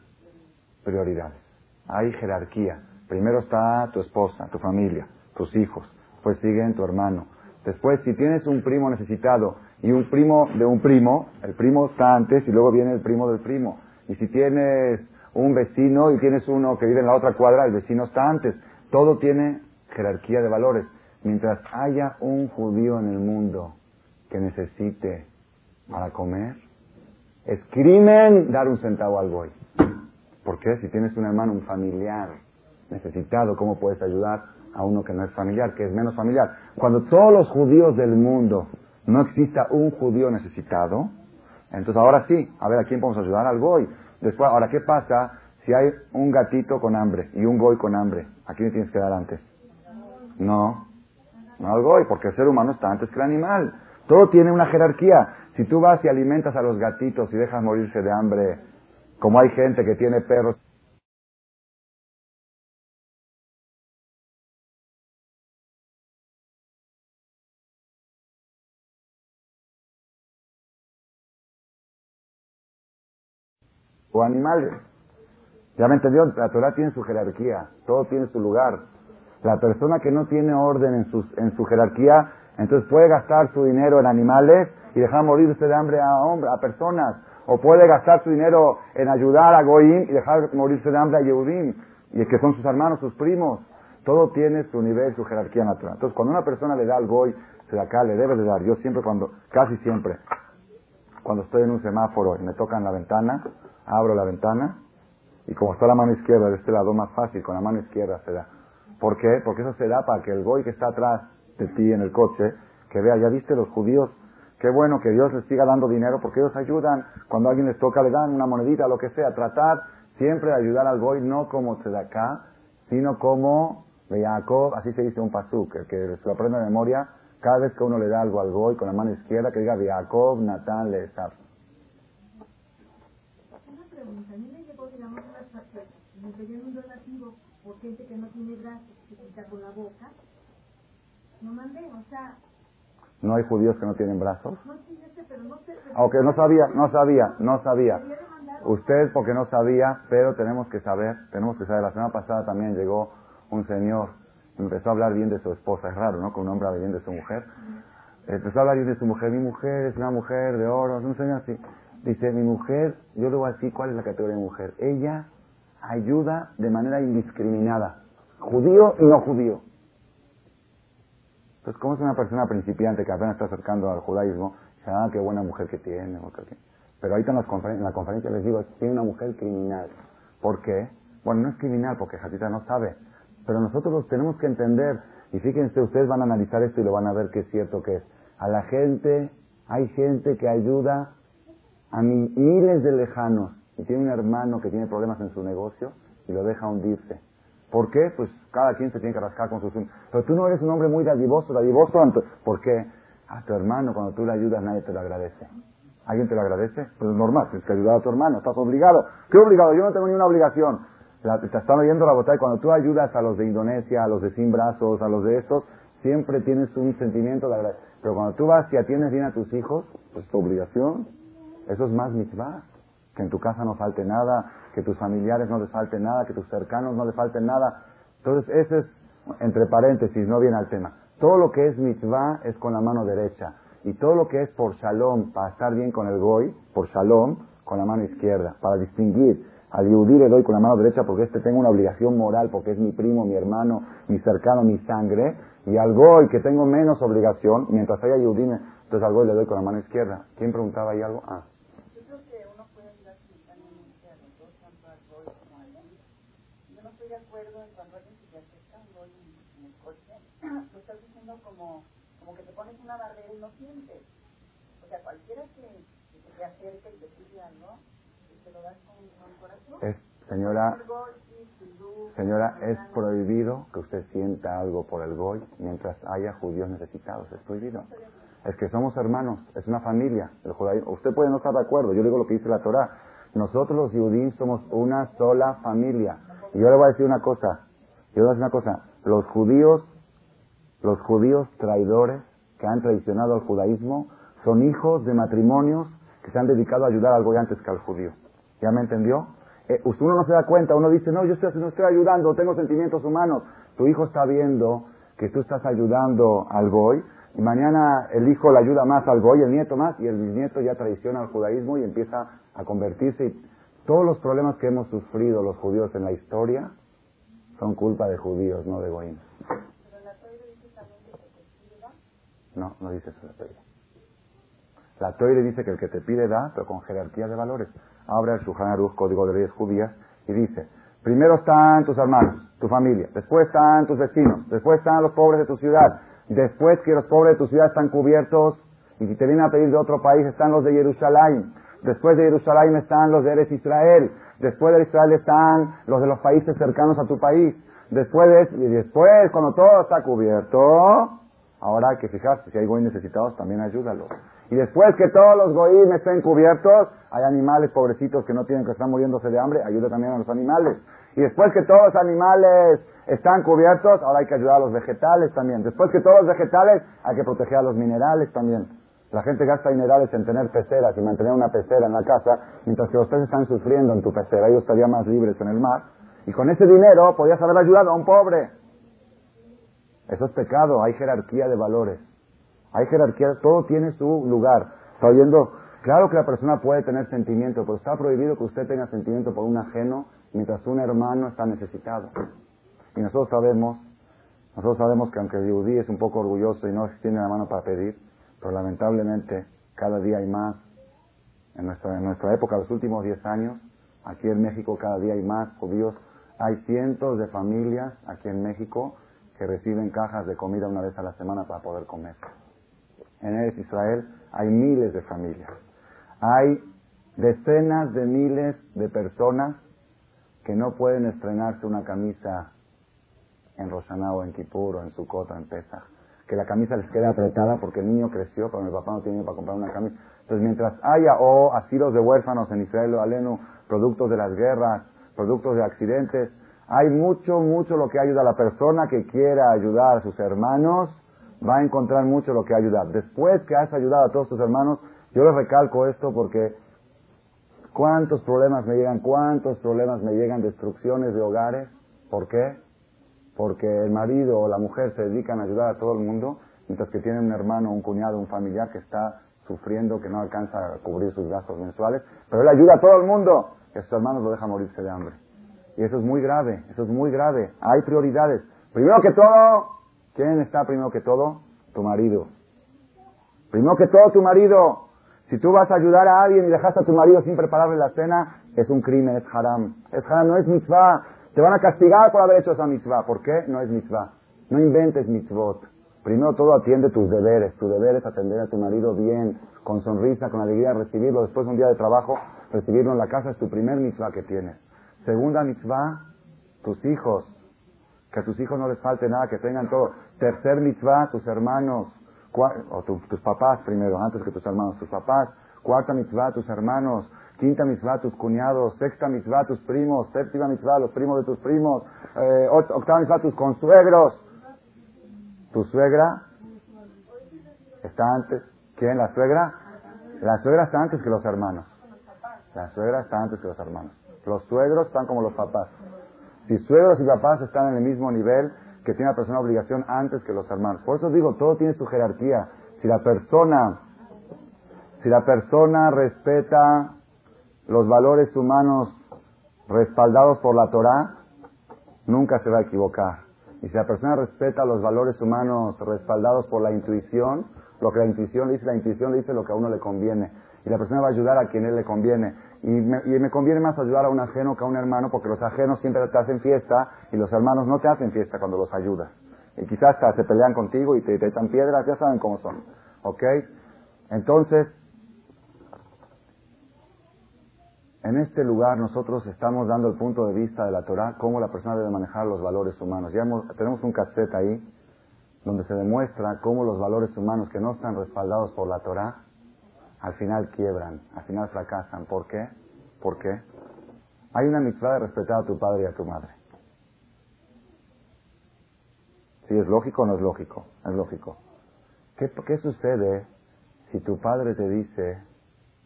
prioridades. Hay jerarquía. Primero está tu esposa, tu familia, tus hijos. Después siguen tu hermano. Después, si tienes un primo necesitado y un primo de un primo, el primo está antes y luego viene el primo del primo. Y si tienes un vecino y tienes uno que vive en la otra cuadra, el vecino está antes. Todo tiene jerarquía de valores. Mientras haya un judío en el mundo que necesite para comer, es crimen dar un centavo al goy. ¿Por qué? Si tienes un hermano, un familiar necesitado, ¿cómo puedes ayudar a uno que no es familiar, que es menos familiar? Cuando todos los judíos del mundo no exista un judío necesitado, entonces ahora sí, a ver a quién podemos ayudar al goy. Después, ahora, ¿qué pasa si hay un gatito con hambre y un goy con hambre? ¿A quién le tienes que dar antes? No, no al goy, porque el ser humano está antes que el animal. Todo tiene una jerarquía. Si tú vas y alimentas a los gatitos y dejas morirse de hambre como hay gente que tiene perros. O animales. Ya me entendió, la Torah tiene su jerarquía, todo tiene su lugar. La persona que no tiene orden en, sus, en su jerarquía, entonces puede gastar su dinero en animales y dejar morirse de hambre a, hombres, a personas o puede gastar su dinero en ayudar a Goim y dejar morirse de hambre a Yehudim, y que son sus hermanos, sus primos. Todo tiene su nivel, su jerarquía natural. Entonces, cuando una persona le da al Goy, se da acá, le debe de dar. Yo siempre cuando, casi siempre, cuando estoy en un semáforo y me tocan la ventana, abro la ventana, y como está la mano izquierda de este lado, más fácil, con la mano izquierda se da. ¿Por qué? Porque eso se da para que el Goy que está atrás de ti en el coche, que vea, ya viste los judíos Qué bueno que Dios les siga dando dinero porque ellos ayudan. Cuando alguien les toca, le dan una monedita, lo que sea. Tratar siempre de ayudar al goy, no como acá, sino como Jacob, así se dice un pasuk, el que se lo aprende de memoria. Cada vez que uno le da algo al goy con la mano izquierda, que diga Jacob, Natán, Leesaf. Una. A mí me llegó. Me pedían un donativo por gente que no tiene brazos, que quita con la boca. No mandé, o sea, ¿No hay judíos que no tienen brazos? Aunque no sabía, no sabía, no sabía. Usted porque no sabía, pero tenemos que saber, tenemos que saber. La semana pasada también llegó un señor, empezó a hablar bien de su esposa, es raro, ¿no? Que un hombre hable bien de su mujer. Empezó a hablar bien de su mujer, mi mujer es una mujer de oro, un señor así. Dice, mi mujer, yo le voy a decir cuál es la categoría de mujer. Ella ayuda de manera indiscriminada, judío y no judío. Entonces, ¿cómo es una persona principiante que apenas está acercando al judaísmo? Dice, ah, qué buena mujer que tiene. Pero ahorita en, en la conferencia les digo, tiene una mujer criminal. ¿Por qué? Bueno, no es criminal porque Jatita no sabe. Pero nosotros los tenemos que entender. Y fíjense, ustedes van a analizar esto y lo van a ver que es cierto que es. A la gente, hay gente que ayuda a miles de lejanos y tiene un hermano que tiene problemas en su negocio y lo deja hundirse. ¿Por qué? Pues cada quien se tiene que rascar con sus... Pero tú no eres un hombre muy dadivoso, dadivoso. ¿Por qué? A tu hermano, cuando tú le ayudas, nadie te lo agradece. ¿Alguien te lo agradece? Pues es normal, tienes que ayudar a tu hermano, estás obligado. ¿Qué obligado? Yo no tengo ni una obligación. te están oyendo la botella. Cuando tú ayudas a los de Indonesia, a los de sin brazos, a los de estos, siempre tienes un sentimiento de agradecimiento. Pero cuando tú vas y atiendes bien a tus hijos, pues tu obligación, eso es más mitzvah. Que en tu casa no falte nada, que tus familiares no les falte nada, que tus cercanos no les falte nada. Entonces, ese es, entre paréntesis, no viene al tema. Todo lo que es mitzvah es con la mano derecha. Y todo lo que es por shalom, para estar bien con el goy, por shalom, con la mano izquierda. Para distinguir. Al yudí le doy con la mano derecha porque este tengo una obligación moral, porque es mi primo, mi hermano, mi cercano, mi sangre. Y al goy, que tengo menos obligación, mientras haya yudí, entonces al goy le doy con la mano izquierda. ¿Quién preguntaba ahí algo? Ah. Como, como que te pones una barrera y no sientes. O sea, cualquiera que, que te acerque y te pide algo, y te lo das con, con corazón. Es, señora, señora, es prohibido que usted sienta algo por el goy mientras haya judíos necesitados. Es prohibido. Es que somos hermanos, es una familia. El usted puede no estar de acuerdo, yo digo lo que dice la Torah. Nosotros los judíos somos una sola familia. Y yo le voy a decir una cosa, yo le voy a decir una cosa, los judíos los judíos traidores que han traicionado al judaísmo son hijos de matrimonios que se han dedicado a ayudar al goy antes que al judío. ¿Ya me entendió? Eh, uno no se da cuenta, uno dice, no, yo estoy, no estoy ayudando, tengo sentimientos humanos. Tu hijo está viendo que tú estás ayudando al goy, y mañana el hijo le ayuda más al goy, el nieto más, y el bisnieto ya traiciona al judaísmo y empieza a convertirse. Todos los problemas que hemos sufrido los judíos en la historia son culpa de judíos, no de goyim. No, no dice eso la Toire. La Toire dice que el que te pide da, pero con jerarquía de valores. Abre el Shulchan Aruch, Código de Leyes Judías, y dice, primero están tus hermanos, tu familia, después están tus vecinos, después están los pobres de tu ciudad, Después que los pobres de tu ciudad están cubiertos y si te vienen a pedir de otro país están los de Jerusalén. Después de Jerusalén están los de Eres Israel. Después de Israel están los de los países cercanos a tu país. Después de, y después, cuando todo está cubierto, ahora hay que fijarse, si hay goyim necesitados, también ayúdalo. Y después que todos los goyim estén cubiertos, hay animales pobrecitos que no tienen que estar muriéndose de hambre, ayuda también a los animales. Y después que todos los animales están cubiertos, ahora hay que ayudar a los vegetales también. Después que todos los vegetales, hay que proteger a los minerales también. La gente gasta minerales en tener peceras y mantener una pecera en la casa, mientras que los peces están sufriendo en tu pecera. Ellos estarían más libres en el mar. Y con ese dinero podías haber ayudado a un pobre. Eso es pecado, hay jerarquía de valores. Hay jerarquía, todo tiene su lugar. Está oyendo, claro que la persona puede tener sentimiento, pero está prohibido que usted tenga sentimiento por un ajeno mientras un hermano está necesitado. Y nosotros sabemos, nosotros sabemos que aunque el yudí es un poco orgulloso y no extiende la mano para pedir, pero lamentablemente cada día hay más. En nuestra, en nuestra época, los últimos 10 años, aquí en México cada día hay más judíos. Hay cientos de familias aquí en México que reciben cajas de comida una vez a la semana para poder comer. En Eres Israel hay miles de familias. Hay decenas de miles de personas que no pueden estrenarse una camisa en Roshaná en Kippur o en Sukkot en Pesach. Que la camisa les quede apretada porque el niño creció, pero mi papá no tiene para comprar una camisa. Entonces, mientras haya o asilos de huérfanos en Israel o Alenu, productos de las guerras, productos de accidentes, hay mucho, mucho lo que ayuda a la persona que quiera ayudar a sus hermanos, va a encontrar mucho lo que ayudar. Después que has ayudado a todos tus hermanos, yo les recalco esto porque ¿Cuántos problemas me llegan? ¿Cuántos problemas me llegan? Destrucciones de hogares. ¿Por qué? Porque el marido o la mujer se dedican a ayudar a todo el mundo, mientras que tiene un hermano, un cuñado, un familiar que está sufriendo, que no alcanza a cubrir sus gastos mensuales, pero él ayuda a todo el mundo, que sus hermanos lo dejan morirse de hambre. Y eso es muy grave, eso es muy grave. Hay prioridades. Primero que todo, ¿quién está primero que todo? Tu marido. Primero que todo, tu marido. Si tú vas a ayudar a alguien y dejas a tu marido sin prepararle la cena, es un crimen, es haram. Es haram, no es mitzvah. Te van a castigar por haber hecho esa mitzvah. ¿Por qué? No es mitzvah. No inventes mitzvot. Primero todo atiende tus deberes. Tu deber es atender a tu marido bien, con sonrisa, con alegría, recibirlo después de un día de trabajo, recibirlo en la casa es tu primer mitzvah que tienes. Segunda mitzvah, tus hijos. Que a tus hijos no les falte nada, que tengan todo. Tercer mitzvah, tus hermanos o tus papás primero, antes que tus hermanos, tus papás, cuarta mitzvah, tus hermanos, quinta mitzvah, tus cuñados, sexta mitzvah, tus primos, séptima mitzvah, los primos de tus primos, eh, octava mitzvah, tus consuegros. Tu suegra está antes, ¿quién? ¿La suegra? La suegra está antes que los hermanos. La suegra está antes que los hermanos. Los suegros están como los papás. Si suegros y papás están en el mismo nivel, que tiene la persona obligación antes que los hermanos. Por eso digo, todo tiene su jerarquía. Si la persona, si la persona respeta los valores humanos respaldados por la Torah, nunca se va a equivocar. Y si la persona respeta los valores humanos respaldados por la intuición, lo que la intuición le dice, la intuición le dice lo que a uno le conviene. Y la persona va a ayudar a quien él le conviene. Y me, conviene más ayudar a un ajeno que a un hermano porque los ajenos siempre te hacen fiesta y los hermanos no te hacen fiesta cuando los ayudas. Y quizás hasta se pelean contigo y te, te echan piedras, ya saben cómo son. ¿Ok? Entonces, en este lugar nosotros estamos dando el punto de vista de la Torah, cómo la persona debe manejar los valores humanos. Ya tenemos un cassette ahí donde se demuestra cómo los valores humanos que no están respaldados por la Torah al final quiebran, al final fracasan. ¿Por qué? ¿Por qué? Hay una mitzvah de respetar a tu padre y a tu madre. ¿Sí es lógico o no es lógico? Es lógico. ¿Qué, ¿Qué sucede si tu padre te dice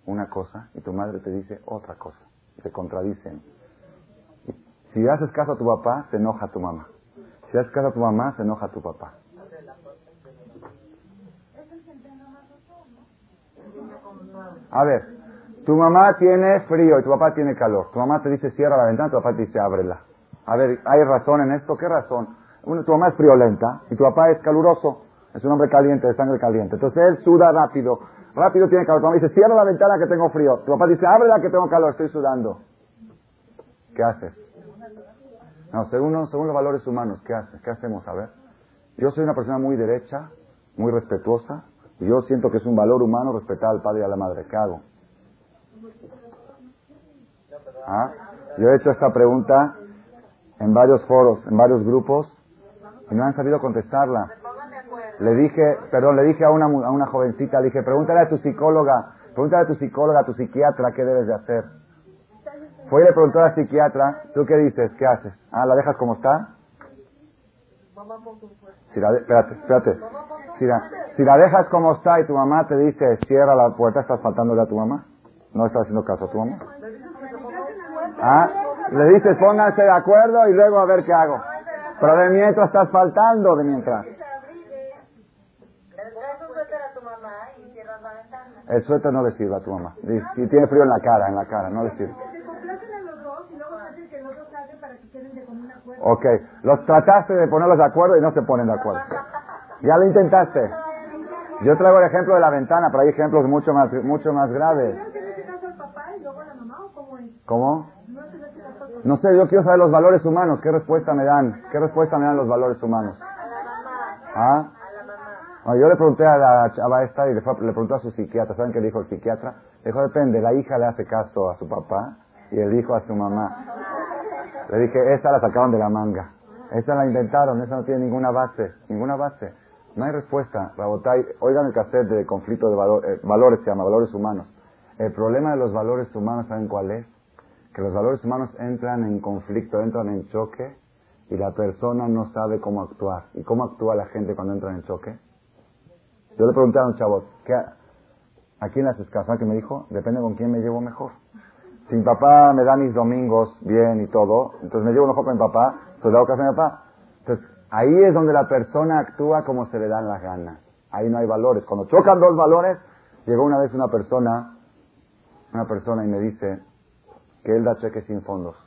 una cosa y tu madre te dice otra cosa? Se contradicen. Si haces caso a tu papá, se enoja tu mamá. Si haces caso a tu mamá, se enoja tu papá. A ver, tu mamá tiene frío y tu papá tiene calor. Tu mamá te dice cierra la ventana, tu papá te dice ábrela. A ver, ¿hay razón en esto? ¿Qué razón? Tu mamá es friolenta y tu papá es caluroso. Es un hombre caliente, de sangre caliente. Entonces él suda rápido. Rápido tiene calor. Tu mamá dice, cierra la ventana que tengo frío. Tu papá dice, ábrela que tengo calor, estoy sudando. ¿Qué haces? No, según, según los valores humanos, ¿qué haces? ¿Qué hacemos? A ver. Yo soy una persona muy derecha, muy respetuosa, y yo siento que es un valor humano respetar al padre y a la madre. ¿Qué hago? ¿Ah? Yo he hecho esta pregunta en varios foros, en varios grupos, y no han sabido contestarla. Le dije, perdón, le dije a una, a una jovencita, le dije, pregúntale a tu psicóloga, pregúntale a tu psicóloga, a tu psiquiatra, ¿qué debes de hacer? Fue y le preguntó a la psiquiatra, ¿tú qué dices? ¿Qué haces? Ah, ¿la dejas como está? Si la espérate, espérate. Si la, si la dejas como está y tu mamá te dice, cierra la puerta, ¿estás faltándole a tu mamá? ¿No estás haciendo caso a tu mamá? ¿Ah? Le dices, pónganse de acuerdo y luego a ver qué hago. Pero de mientras estás faltando, de mientras. El suéter no le sirve a tu mamá. Si tiene frío en la cara, en la cara, no le sirve. Ok, los trataste de ponerlos de acuerdo y no se ponen de acuerdo. Ya lo intentaste. Yo traigo el ejemplo de la ventana, pero hay ejemplos mucho más, mucho más graves. ¿Cómo? No sé, yo quiero saber los valores humanos. ¿Qué respuesta me dan? ¿Qué respuesta me dan los valores humanos? ¿Ah? yo le pregunté a la chava esta y le, le pregunté a su psiquiatra. ¿Saben qué dijo el psiquiatra? Dijo, depende, la hija le hace caso a su papá y el hijo a su mamá. Le dije, esta la sacaron de la manga. Esta la inventaron, esa no tiene ninguna base, ninguna base. No hay respuesta. Rabotay, oigan el cassette de conflicto de eh, valores, se llama, valores humanos. El problema de los valores humanos, ¿saben cuál es? Que los valores humanos entran en conflicto, entran en choque y la persona no sabe cómo actuar. ¿Y cómo actúa la gente cuando entra en choque? Yo le pregunté a un chavo, ¿qué, ¿a quién las escasas? que me dijo? Depende con quién me llevo mejor. Si mi papá me da mis domingos bien y todo, entonces me llevo mejor con mi papá, entonces le hago caso a mi papá. Ahí es donde la persona actúa como se le dan las ganas. Ahí no hay valores. Cuando chocan dos valores, llegó una vez una persona, una persona y me dice que él da cheques sin fondos.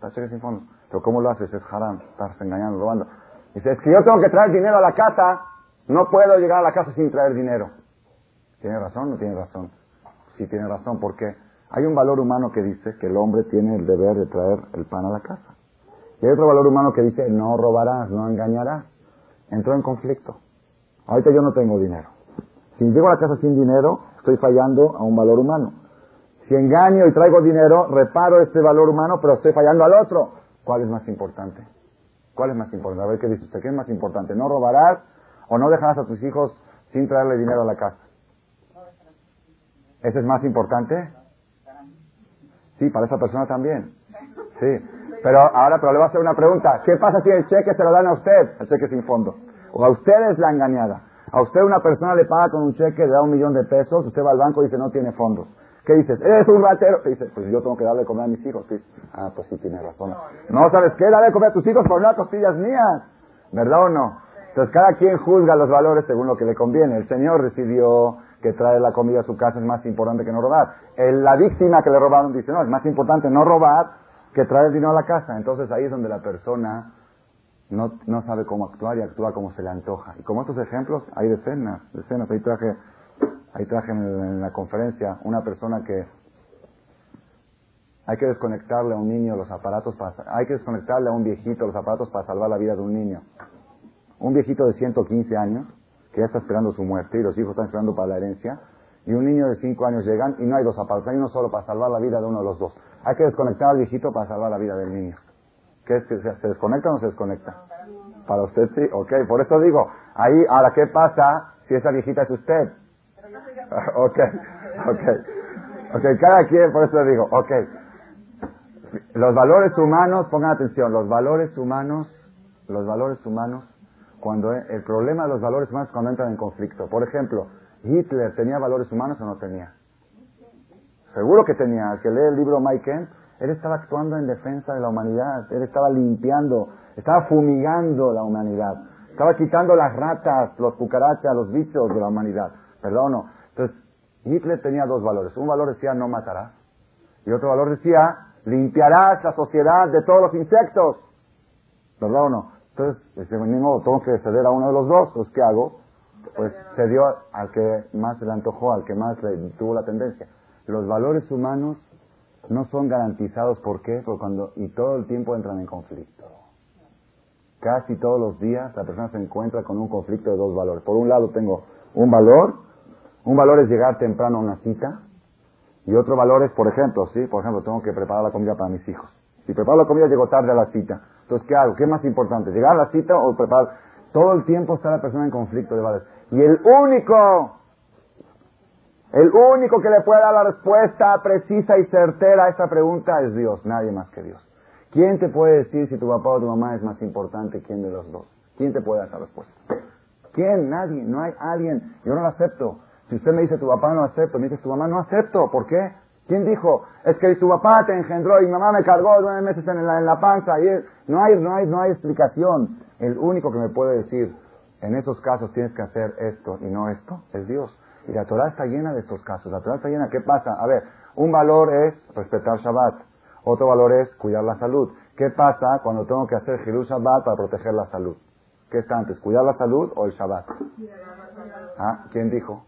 Da cheques sin fondos. Pero ¿cómo lo haces? Es haram, estás engañando, robando. Dice, es que yo tengo que traer dinero a la casa, no puedo llegar a la casa sin traer dinero. ¿Tiene razón o no tiene razón? Sí tiene razón, ¿por qué? Hay un valor humano que dice que el hombre tiene el deber de traer el pan a la casa. Y hay otro valor humano que dice no robarás, no engañarás. Entró en conflicto. Ahorita yo no tengo dinero. Si llego a la casa sin dinero, estoy fallando a un valor humano. Si engaño y traigo dinero, reparo este valor humano, pero estoy fallando al otro. ¿Cuál es más importante? ¿Cuál es más importante? A ver qué dice usted. ¿Qué es más importante? ¿No robarás o no dejarás a tus hijos sin traerle dinero a la casa? ¿Ese es más importante? Sí, para esa persona también. Sí. Pero ahora, pero le voy a hacer una pregunta. ¿Qué pasa si el cheque se lo dan a usted? El cheque sin fondo. O a usted es la engañada. A usted una persona le paga con un cheque, le da un millón de pesos, usted va al banco y dice no tiene fondos. ¿Qué dices? Eres un ratero. dice, pues yo tengo que darle de comer a mis hijos. Ah, pues sí, tiene razón. No, ¿sabes qué? Dale de comer a tus hijos por unas costillas mías. ¿Verdad o no? Entonces cada quien juzga los valores según lo que le conviene. El Señor decidió que trae la comida a su casa es más importante que no robar. la víctima que le robaron dice, no, es más importante no robar que traer el dinero a la casa. Entonces ahí es donde la persona no, no sabe cómo actuar y actúa como se le antoja. Y como estos ejemplos, hay decenas, decenas. Ahí traje, ahí traje en, la conferencia una persona que hay que desconectarle a un niño los aparatos para, hay que desconectarle a un viejito los aparatos para salvar la vida de un niño. Un viejito de 115 años que ya está esperando su muerte y los hijos están esperando para la herencia, y un niño de 5 años llegan y no hay dos aparatos, hay uno solo para salvar la vida de uno de los dos. Hay que desconectar al viejito para salvar la vida del niño. ¿Qué es que se desconecta o no se desconecta? Para usted sí, ok, por eso digo, ahí, ahora, ¿qué pasa si esa viejita es usted? <laughs> ok, ok, ok, cada quien, por eso digo, ok. Los valores humanos, pongan atención, los valores humanos, los valores humanos cuando eh, el problema de los valores humanos es cuando entran en conflicto. Por ejemplo, ¿Hitler tenía valores humanos o no tenía? Seguro que tenía. El que lee el libro Mike él estaba actuando en defensa de la humanidad. Él estaba limpiando, estaba fumigando la humanidad. Estaba quitando las ratas, los cucarachas, los bichos de la humanidad. ¿Verdad no? Entonces, Hitler tenía dos valores. Un valor decía no matarás. Y otro valor decía limpiarás la sociedad de todos los insectos. ¿Verdad o no? Entonces, ni modo, tengo que ceder a uno de los dos. Pues, ¿qué hago? Pues cedió al que más le antojó, al que más le tuvo la tendencia. Los valores humanos no son garantizados. ¿Por qué? Porque cuando, y todo el tiempo entran en conflicto. Casi todos los días la persona se encuentra con un conflicto de dos valores. Por un lado tengo un valor, un valor es llegar temprano a una cita, y otro valor es, por ejemplo, sí, por ejemplo, tengo que preparar la comida para mis hijos. Si preparo la comida llego tarde a la cita. Entonces, ¿qué hago? ¿Qué es más importante? ¿Llegar a la cita o preparar? Todo el tiempo está la persona en conflicto de valores. Y el único, el único que le puede dar la respuesta precisa y certera a esta pregunta es Dios, nadie más que Dios. ¿Quién te puede decir si tu papá o tu mamá es más importante? ¿Quién de los dos? ¿Quién te puede dar esa respuesta? ¿Quién? Nadie. No hay alguien. Yo no lo acepto. Si usted me dice tu papá no acepto, me dice tu mamá no acepto. ¿Por qué? ¿Quién dijo? Es que tu papá te engendró y mi mamá me cargó nueve meses en la, en la panza. No, hay, no, hay, no hay explicación. El único que me puede decir, en esos casos tienes que hacer esto y no esto, es Dios. Y la Torah está llena de estos casos. La Torah está llena. ¿Qué pasa? A ver, un valor es respetar Shabbat. Otro valor es cuidar la salud. ¿Qué pasa cuando tengo que hacer Hiru Shabbat para proteger la salud? ¿Qué está antes, cuidar la salud o el Shabbat? ¿Ah? ¿Quién dijo?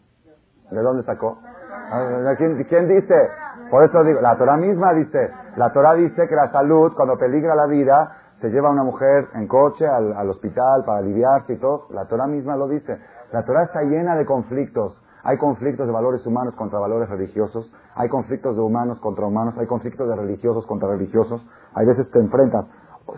¿De dónde sacó? Ah, ¿Quién, ¿Quién, dice? Por eso digo, la Torah misma dice, la Torah dice que la salud, cuando peligra la vida, se lleva a una mujer en coche al, al hospital para aliviarse y todo. La Torah misma lo dice. La Torah está llena de conflictos. Hay conflictos de valores humanos contra valores religiosos, hay conflictos de humanos contra humanos, hay conflictos de religiosos contra religiosos. Hay veces te enfrentas.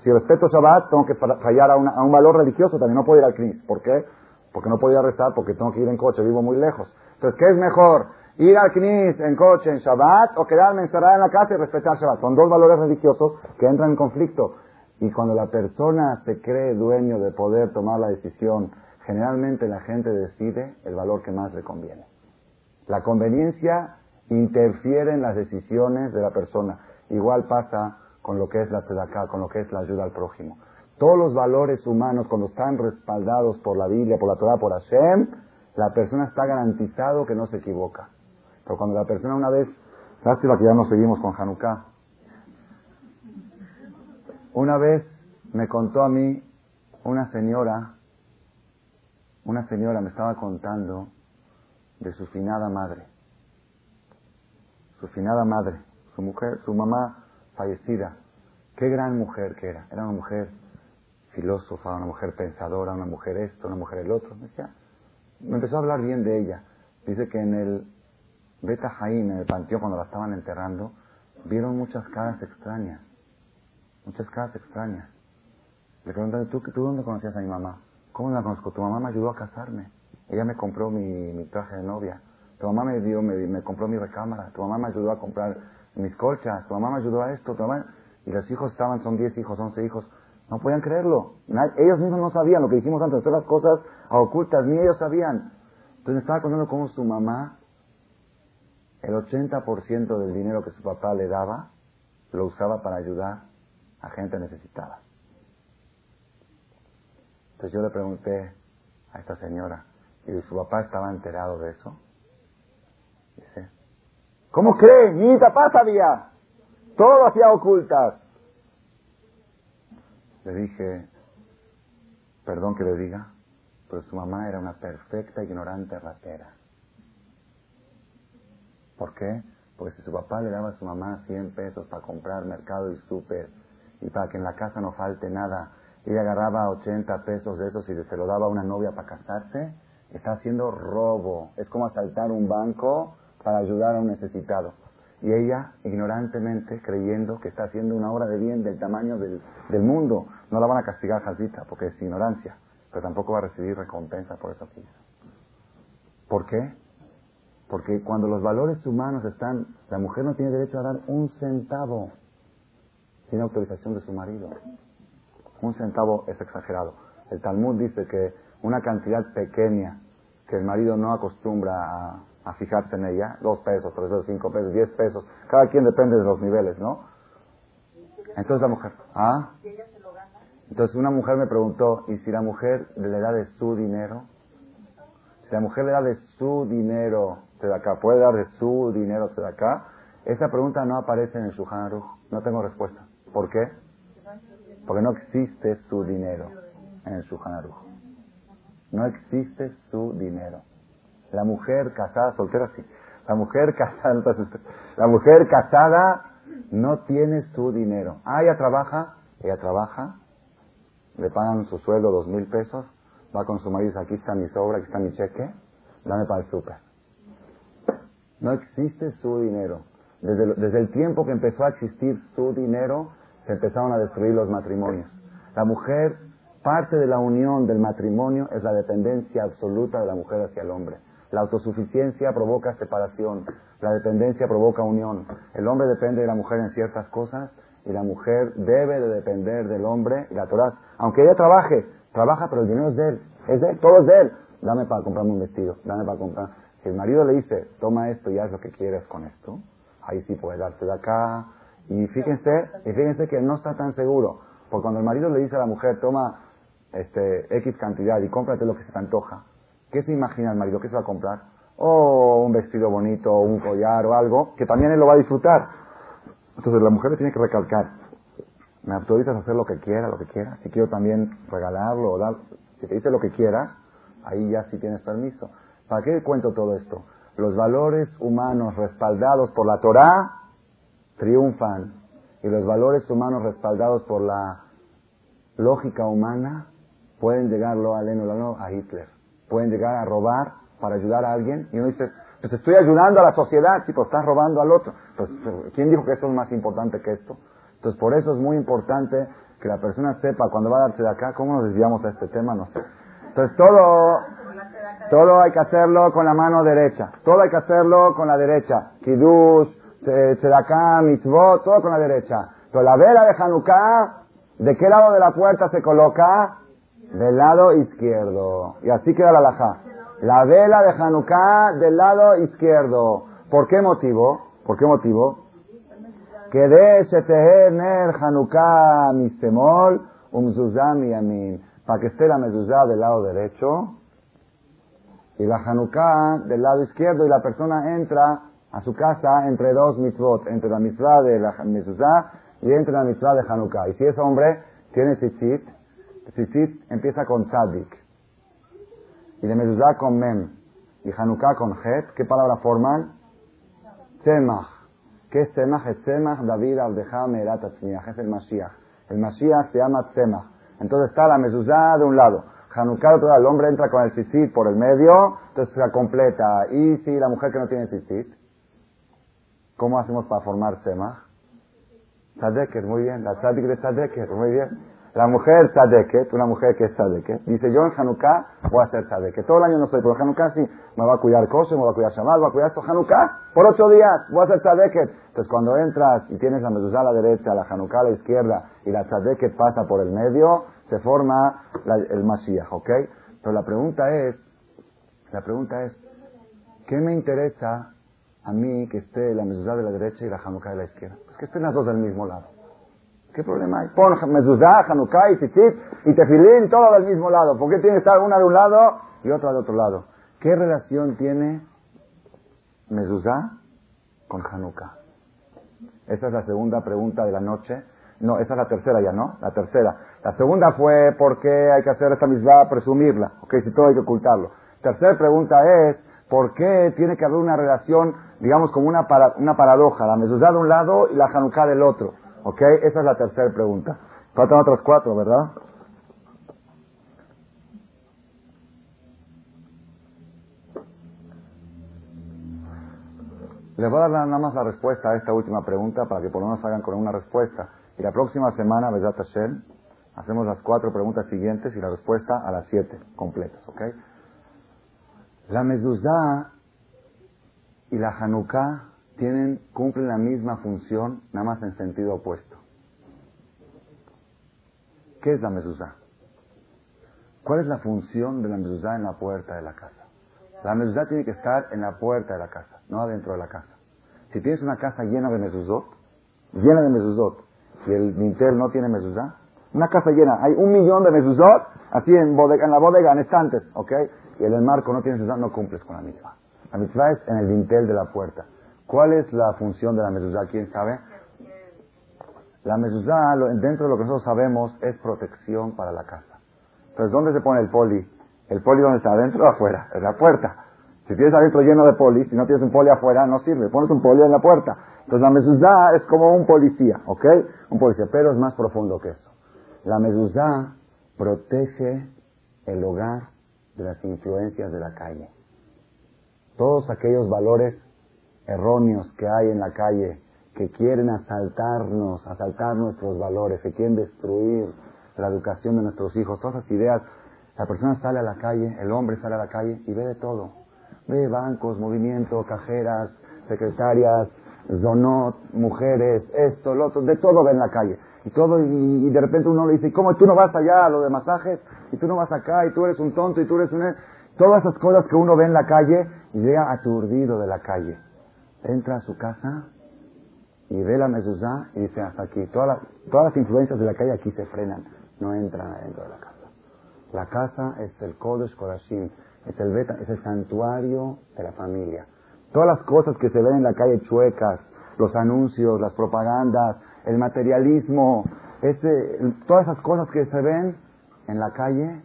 Si respeto Shabbat, tengo que fallar a, un valor religioso, también no puedo ir al CNIS. ¿Por qué? Porque no puedo ir a rezar, porque tengo que ir en coche, vivo muy lejos. Entonces, ¿qué es mejor? ¿Ir al CNIS en coche en Shabbat o quedarme encerrada en la casa y respetar Shabbat? Son dos valores religiosos que entran en conflicto. Y cuando la persona se cree dueño de poder tomar la decisión generalmente la gente decide el valor que más le conviene. La conveniencia interfiere en las decisiones de la persona. Igual pasa con lo que es la tzedakah, con lo que es la ayuda al prójimo. Todos los valores humanos, cuando están respaldados por la Biblia, por la Torah, por Hashem, la persona está garantizado que no se equivoca. Pero cuando la persona una vez, lástima que ya no seguimos con Hanukkah, una vez me contó a mí una señora una señora me estaba contando de su finada madre. Su finada madre, su mujer, su mamá fallecida. Qué gran mujer que era. Era una mujer filósofa, una mujer pensadora, una mujer esto, una mujer el otro. Me, decía, me empezó a hablar bien de ella. Dice que en el Beta Jaim, en el panteón, cuando la estaban enterrando, vieron muchas caras extrañas. Muchas caras extrañas. Le preguntan, ¿tú, ¿tú dónde conocías a mi mamá? ¿Cómo la conozco? Tu mamá me ayudó a casarme. Ella me compró mi, traje de novia. Tu mamá me dio, me, compró mi recámara. Tu mamá me ayudó a comprar mis colchas. Tu mamá me ayudó a esto. Tu mamá... Y los hijos estaban, son 10 hijos, 11 hijos. No podían creerlo. ellos mismos no sabían lo que dijimos antes. Todas las cosas ocultas, ni ellos sabían. Entonces estaba contando cómo su mamá, el 80% del dinero que su papá le daba, lo usaba para ayudar a gente necesitada. Entonces yo le pregunté a esta señora, ¿y su papá estaba enterado de eso? Dice, ¿cómo cree? Ni papá sabía. Todo hacía ocultas. Le dije, perdón que le diga, pero su mamá era una perfecta ignorante ratera. ¿Por qué? Porque si su papá le daba a su mamá 100 pesos para comprar mercado y súper y para que en la casa no falte nada, ella agarraba 80 pesos de esos y se lo daba a una novia para casarse, está haciendo robo. Es como asaltar un banco para ayudar a un necesitado. Y ella, ignorantemente, creyendo que está haciendo una obra de bien del tamaño del, mundo, no la van a castigar, Jazita, porque es ignorancia, pero tampoco va a recibir recompensa por eso que. ¿Por qué? Porque cuando los valores humanos están, la mujer no tiene derecho a dar un centavo sin autorización de su marido. Un centavo es exagerado. El Talmud dice que una cantidad pequeña que el marido no acostumbra a, fijarse en ella, dos pesos, tres pesos, cinco pesos, diez pesos, cada quien depende de los niveles, ¿no? Entonces la mujer, ¿ah? Entonces una mujer me preguntó, ¿y si la mujer le da de su dinero? Si la mujer le da de su dinero de acá, puede dar de su dinero de acá, esa pregunta no aparece en el Aruch. No tengo respuesta. ¿Por qué? Porque no existe su dinero en el Shulchan. No existe su dinero. La mujer casada, soltera sí. La mujer casada, <laughs> la mujer casada no tiene su dinero. Ah, ella trabaja, ella trabaja, le pagan su sueldo dos mil pesos, va con su marido, aquí está mi sobra, aquí está mi cheque, dame para el súper. No existe su dinero. Desde, desde el tiempo que empezó a existir su dinero, se empezaron a destruir los matrimonios. La mujer, parte de la unión del matrimonio es la dependencia absoluta de la mujer hacia el hombre. La autosuficiencia provoca separación, la dependencia provoca unión. El hombre depende de la mujer en ciertas cosas y la mujer debe de depender del hombre y la Torah. Aunque ella trabaje, trabaja, pero el dinero es de él, es de él, todo es de él. Dame para comprarme un vestido, dame para comprar. Si el marido le dice, toma esto y haz lo que quieras con esto, ahí sí puede darse de acá. Y fíjense, y fíjense que no está tan seguro. Porque cuando el marido le dice a la mujer, toma este, X cantidad y cómprate lo que se te antoja, ¿qué se imagina el marido? ¿Qué se va a comprar? O un vestido bonito, o un collar o algo, que también él lo va a disfrutar. Entonces la mujer le tiene que recalcar, me autorizas a hacer lo que quiera, lo que quiera. Si quiero también regalarlo o dar, si te dice lo que quieras, ahí ya sí tienes permiso. ¿Para qué cuento todo esto? Los valores humanos respaldados por la Torah triunfan y los valores humanos respaldados por la lógica humana pueden llegarlo a Leno a Hitler. Pueden llegar a robar para ayudar a alguien y uno dice, pues estoy ayudando a la sociedad, tipo, estás robando al otro. Pues, ¿quién dijo que eso es más importante que esto? Entonces, por eso es muy importante que la persona sepa cuando va a darse de acá, ¿cómo nos desviamos a este tema? No sé. Entonces, todo, todo hay que hacerlo con la mano derecha. Todo hay que hacerlo con la derecha. Kiddush, Tzedakah, Mitzvot, todo con la derecha. Pero la vela de Hanukkah, ¿de qué lado de la puerta se coloca? Del lado izquierdo. Y así queda la laja. La vela de Hanukkah del lado izquierdo. ¿Por qué motivo? ¿Por qué motivo? Que de ner Hanukkah misemol umzuzah yamin. Para que esté la mezuzá del lado derecho y la Hanukkah del lado izquierdo y la persona entra a su casa entre dos mitzvot, entre la mitzvah de la mezuzá y entre la mitzvah de Hanukkah. Y si ese hombre tiene tzitzit, tzitzit empieza con tzadik y de mezuzá con mem y Hanukkah con het, ¿qué palabra forman? Tzemach. ¿Qué es Tzemach? Es Tzemach David Abdeja Merat es el Mashiach. El Mashiach se llama Tzemach. Entonces está la mezuzá de un lado, Hanukkah de otro lado, el hombre entra con el tzitzit por el medio, entonces se completa. Y si la mujer que no tiene tzitzit, ¿cómo hacemos para formar Tzemach? Tzadeket, muy bien, la tzadik de Tzadeket, muy bien. La mujer tzadeket, una mujer que es tzadeket, dice yo en Hanukkah voy a hacer tzadeket. Todo el año no estoy, pero en Hanukkah sí, me va a cuidar cosas, me va a cuidar Shabbat, me va a cuidar esto. Hanukkah, por ocho días, voy a hacer tzadeket. Entonces cuando entras y tienes la mezuzá a la derecha, la Hanukkah a la izquierda y la tzadeket pasa por el medio, se forma el Mashiach, ¿ok? Pero la pregunta es, la pregunta es, ¿qué me interesa a mí que esté la mezuzá de la derecha y la Hanukkah de la izquierda? Pues que estén las dos del mismo lado. ¿Qué problema hay? Pon mezuzá, Hanukkah y tzitzit y tefilín, todo del mismo lado. ¿Por qué tiene que estar una de un lado y otra de otro lado? ¿Qué relación tiene mezuzá con Hanukkah? Esa es la segunda pregunta de la noche. No, esa es la tercera ya, ¿no? La tercera. La segunda fue por qué hay que hacer esta misma, presumirla. Ok, si todo hay que ocultarlo. Tercera pregunta es, ¿por qué tiene que haber una relación, digamos, como una, una paradoja? La mezuzá de un lado y la Hanukkah del otro. ¿Ok? Esa es la tercera pregunta. Faltan otras cuatro, ¿verdad? Les voy a dar nada más la respuesta a esta última pregunta para que por lo menos hagan con una respuesta. Y la próxima semana, ¿verdad, Hashem? Hacemos las cuatro preguntas siguientes y la respuesta a las siete completas, ¿ok? La mezuzá y la Hanukkah tienen, cumplen la misma función, nada más en sentido opuesto. ¿Qué es la mezuzá? ¿Cuál es la función de la mezuzá en la puerta de la casa? La mezuzá tiene que estar en la puerta de la casa, no adentro de la casa. Si tienes una casa llena de mezuzot, llena de mezuzot, y el mintel no tiene mezuzá, Una casa llena. Hay un millón de mezuzot así en, bodega, en la bodega, en estantes, ¿ok? Y el marco no tienes mezuzá, no cumples con la misma. La mitzvah es en el dintel de la puerta. ¿Cuál es la función de la mezuzá? ¿Quién sabe? La mezuzá, dentro de lo que nosotros sabemos, es protección para la casa. Entonces, ¿dónde se pone el poli? ¿El poli dónde está? ¿Adentro o afuera? En la puerta. Si tienes adentro lleno de poli, si no tienes un poli afuera, no sirve. Pones un poli en la puerta. Entonces la mezuzá es como un policía, ¿ok? Un policía, pero es más profundo que eso. La mezuzá protege el hogar de las influencias de la calle. Todos aquellos valores erróneos que hay en la calle, que quieren asaltarnos, asaltar nuestros valores, que quieren destruir la educación de nuestros hijos, todas esas ideas. La persona sale a la calle, el hombre sale a la calle y ve de todo. Ve bancos, movimiento, cajeras, secretarias, zonot, mujeres, esto, lo otro, de todo ve en la calle. Y todo, y, de repente uno le dice, ¿cómo tú no vas allá a lo de masajes? Y tú no vas acá, y tú eres un tonto, y tú eres un... Todas esas cosas que uno ve en la calle, y llega aturdido de la calle. Entra a su casa, y ve la mezuzá, y dice, hasta aquí. Todas las, todas las influencias de la calle aquí se frenan, no entran adentro de la casa. La casa es el Kodesh Kodashim, es el, beta, es el santuario de la familia. Todas las cosas que se ven en la calle chuecas, los anuncios, las propagandas, el materialismo, ese, todas esas cosas que se ven en la calle,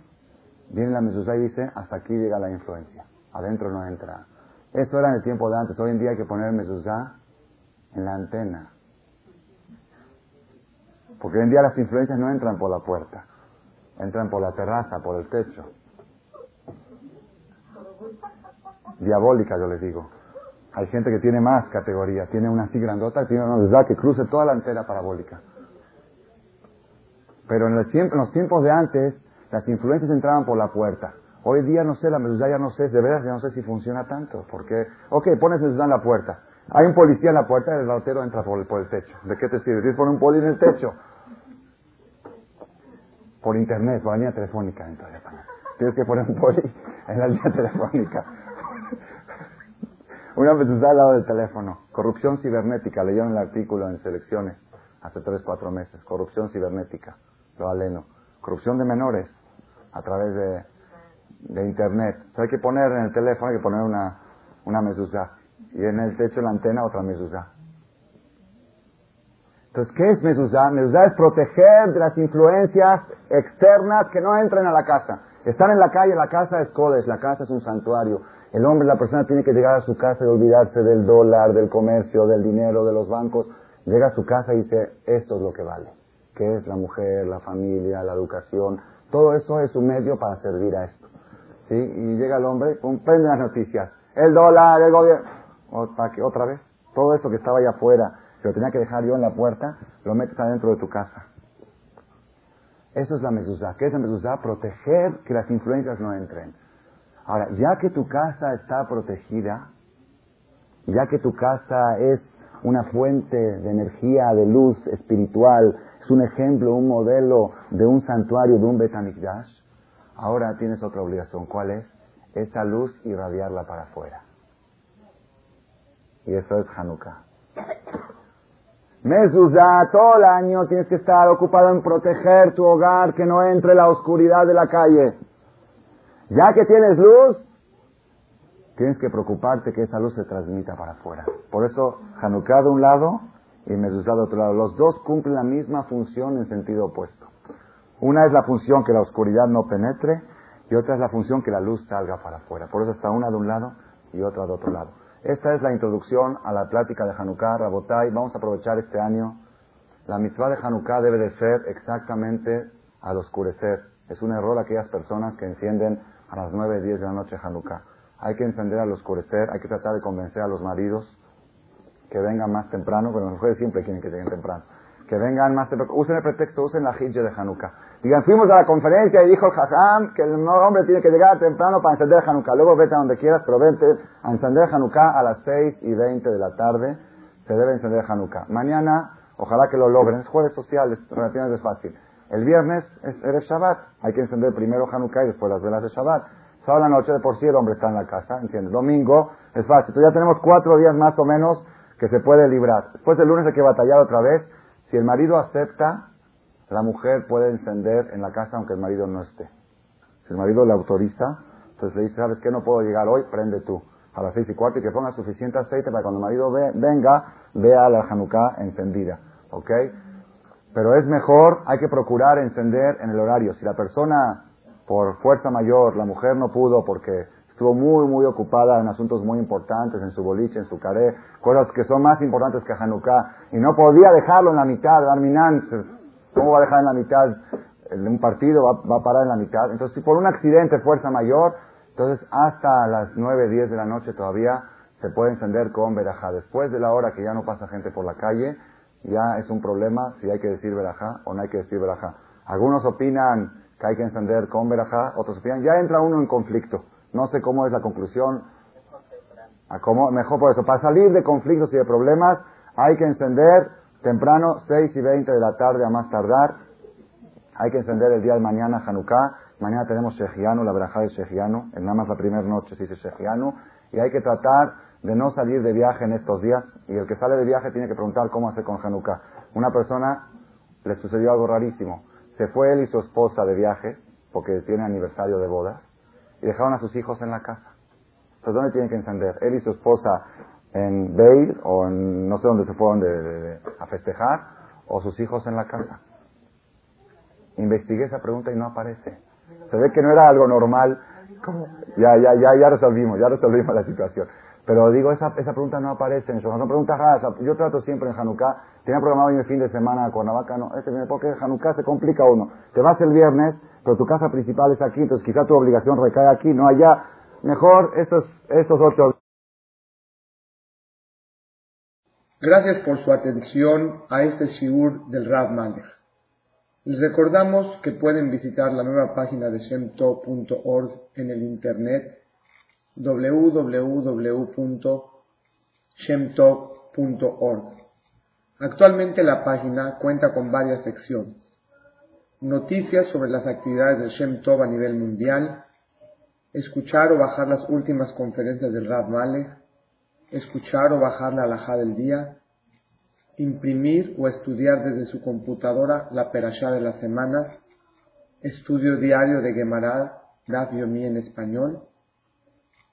viene la mezuzá y dice, hasta aquí llega la influencia, adentro no entra. Eso era en el tiempo de antes, hoy en día hay que poner mezuzá en la antena. Porque hoy en día las influencias no entran por la puerta, entran por la terraza, por el techo. Diabólica, yo les digo. Hay gente que tiene más categoría, tiene una así grandota, tiene una verdad que cruce toda la antena parabólica. Pero en, los tiempos de antes, las influencias entraban por la puerta. Hoy día no sé, la mezuzá ya no sé, de verdad ya no sé si funciona tanto. Porque, ok, pones mezuzá en la puerta. Hay un policía en la puerta y el lautero entra por el, techo. ¿De qué te sirve? Tienes que poner un poli en el techo. Por internet, por la línea telefónica. Entonces, tienes que poner un poli en la línea telefónica. Una está al lado del teléfono. Corrupción cibernética. Leyeron el artículo en selecciones hace tres, cuatro meses. Corrupción cibernética. Lo aleno. Corrupción de menores a través de, de internet. hay que poner en el teléfono, hay que poner una, una mezuzá. Y en el techo de la antena otra mezuzá. Entonces, ¿qué es mezuzá? Mezuzá es proteger de las influencias externas que no entren a la casa. Están en la calle, la casa es codes, la casa es un santuario. El hombre, la persona tiene que llegar a su casa y olvidarse del dólar, del comercio, del dinero, de los bancos. Llega a su casa y dice, esto es lo que vale. Que es la mujer, la familia, la educación. Todo eso es un medio para servir a esto. ¿Sí? Y llega el hombre, prende las noticias. El dólar, el gobierno. Otra, otra vez. Todo eso que estaba allá afuera, que lo tenía que dejar yo en la puerta, lo metes adentro de tu casa. Eso es la mezuzá. ¿Qué es la mezuzá? Proteger que las influencias no entren. Ahora, ya que tu casa está protegida, ya que tu casa es una fuente de energía, de luz espiritual, es un ejemplo, un modelo de un santuario, de un Betamikdash, ahora tienes otra obligación. ¿Cuál es? Esa luz irradiarla para afuera. Y eso es Hanukkah. Mezuzá, todo el año tienes que estar ocupado en proteger tu hogar, que no entre la oscuridad de la calle. Ya que tienes luz, tienes que preocuparte que esa luz se transmita para afuera. Por eso, Hanukkah de un lado y Mezuzá de otro lado. Los dos cumplen la misma función en sentido opuesto. Una es la función que la oscuridad no penetre y otra es la función que la luz salga para afuera. Por eso está una de un lado y otra de otro lado. Esta es la introducción a la plática de Hanukkah, Rabotai. Vamos a aprovechar este año. La mitzvah de Hanukkah debe de ser exactamente al oscurecer. Es un error aquellas personas que encienden a las 9, 10 de la noche Hanukkah. Hay que encender al oscurecer, hay que tratar de convencer a los maridos que vengan más temprano, pero las mujeres siempre quieren que lleguen temprano. Que vengan más temprano, usen el pretexto, usen la hijja de Hanukkah. Digan, fuimos a la conferencia y dijo el Hazam que el hombre tiene que llegar temprano para encender Hanukkah. Luego vete a donde quieras, pero vete a encender Hanukkah a las 6 y 20 de la tarde. Se debe encender Hanukkah. Mañana, ojalá que lo logren. Es jueves social, relativamente fácil. El viernes es Erev Shabbat. Hay que encender primero Hanukkah y después las velas de Shabbat. Sábado la noche de por sí el hombre está en la casa, ¿entiendes? Domingo es fácil. Entonces ya tenemos cuatro días más o menos que se puede librar. Después el lunes hay que batallar otra vez. Si el marido acepta la mujer puede encender en la casa aunque el marido no esté. Si el marido le autoriza, entonces le dice, ¿sabes qué? No puedo llegar hoy, prende tú a las seis y cuarto y que ponga suficiente aceite para cuando el marido venga, vea la Hanukkah encendida. ¿Ok? Pero es mejor, hay que procurar encender en el horario. Si la persona, por fuerza mayor, la mujer no pudo porque estuvo muy, muy ocupada en asuntos muy importantes, en su boliche, en su caré, cosas que son más importantes que Hanukkah, y no podía dejarlo en la mitad, Arminan, ¿cómo va a dejar en la mitad? En un partido va, va a parar en la mitad. Entonces, si por un accidente, fuerza mayor, entonces, hasta las 9, 10 de la noche todavía se puede encender con verajá. Después de la hora que ya no pasa gente por la calle, ya es un problema si hay que decir verajá o no hay que decir verajá. Algunos opinan que hay que encender con verajá, otros opinan, ya entra uno en conflicto. No sé cómo es la conclusión. A cómo, mejor por eso, para salir de conflictos y de problemas, hay que encender temprano, 6 y 20 de la tarde a más tardar. Hay que encender el día de mañana Hanukkah Mañana tenemos Shejianu, la verajá de Shejianu. En nada más la primera noche se dice Shejianu. Y hay que tratar de no salir de viaje en estos días. Y el que sale de viaje tiene que preguntar cómo hace con Hanukkah. Una persona le sucedió algo rarísimo. Se fue él y su esposa de viaje, porque tiene aniversario de bodas, y dejaron a sus hijos en la casa. Entonces, ¿dónde tienen que encender? Él y su esposa en Beir, o en no sé dónde se fueron a festejar, o sus hijos en la casa. Investigué esa pregunta y no aparece. Se ve que no era algo normal. Ya, ya, ya, ya resolvimos, ya resolvimos la situación. Pero digo, esa, esa pregunta no aparece en eso. No pregunta Yo trato siempre en Hanukkah. Tenía programado hoy el fin de semana a Cuernavaca. No, este viene porque Hanukkah se complica uno. Te vas el viernes, pero tu casa principal es aquí, entonces quizá tu obligación recae aquí, no allá. Mejor estos, estos ocho. Gracias por su atención a este shiur del Rav Malech. Les recordamos que pueden visitar la nueva página de shemtov.org en el internet www.shemtov.org. Actualmente la página cuenta con varias secciones. Noticias sobre las actividades de Shem a nivel mundial, escuchar o bajar las últimas conferencias del Rav Malek, escuchar o bajar la alhaja del día, imprimir o estudiar desde su computadora la perashá de las semanas, estudio diario de Gemara, Daf Yomi en español,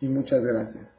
y muchas gracias.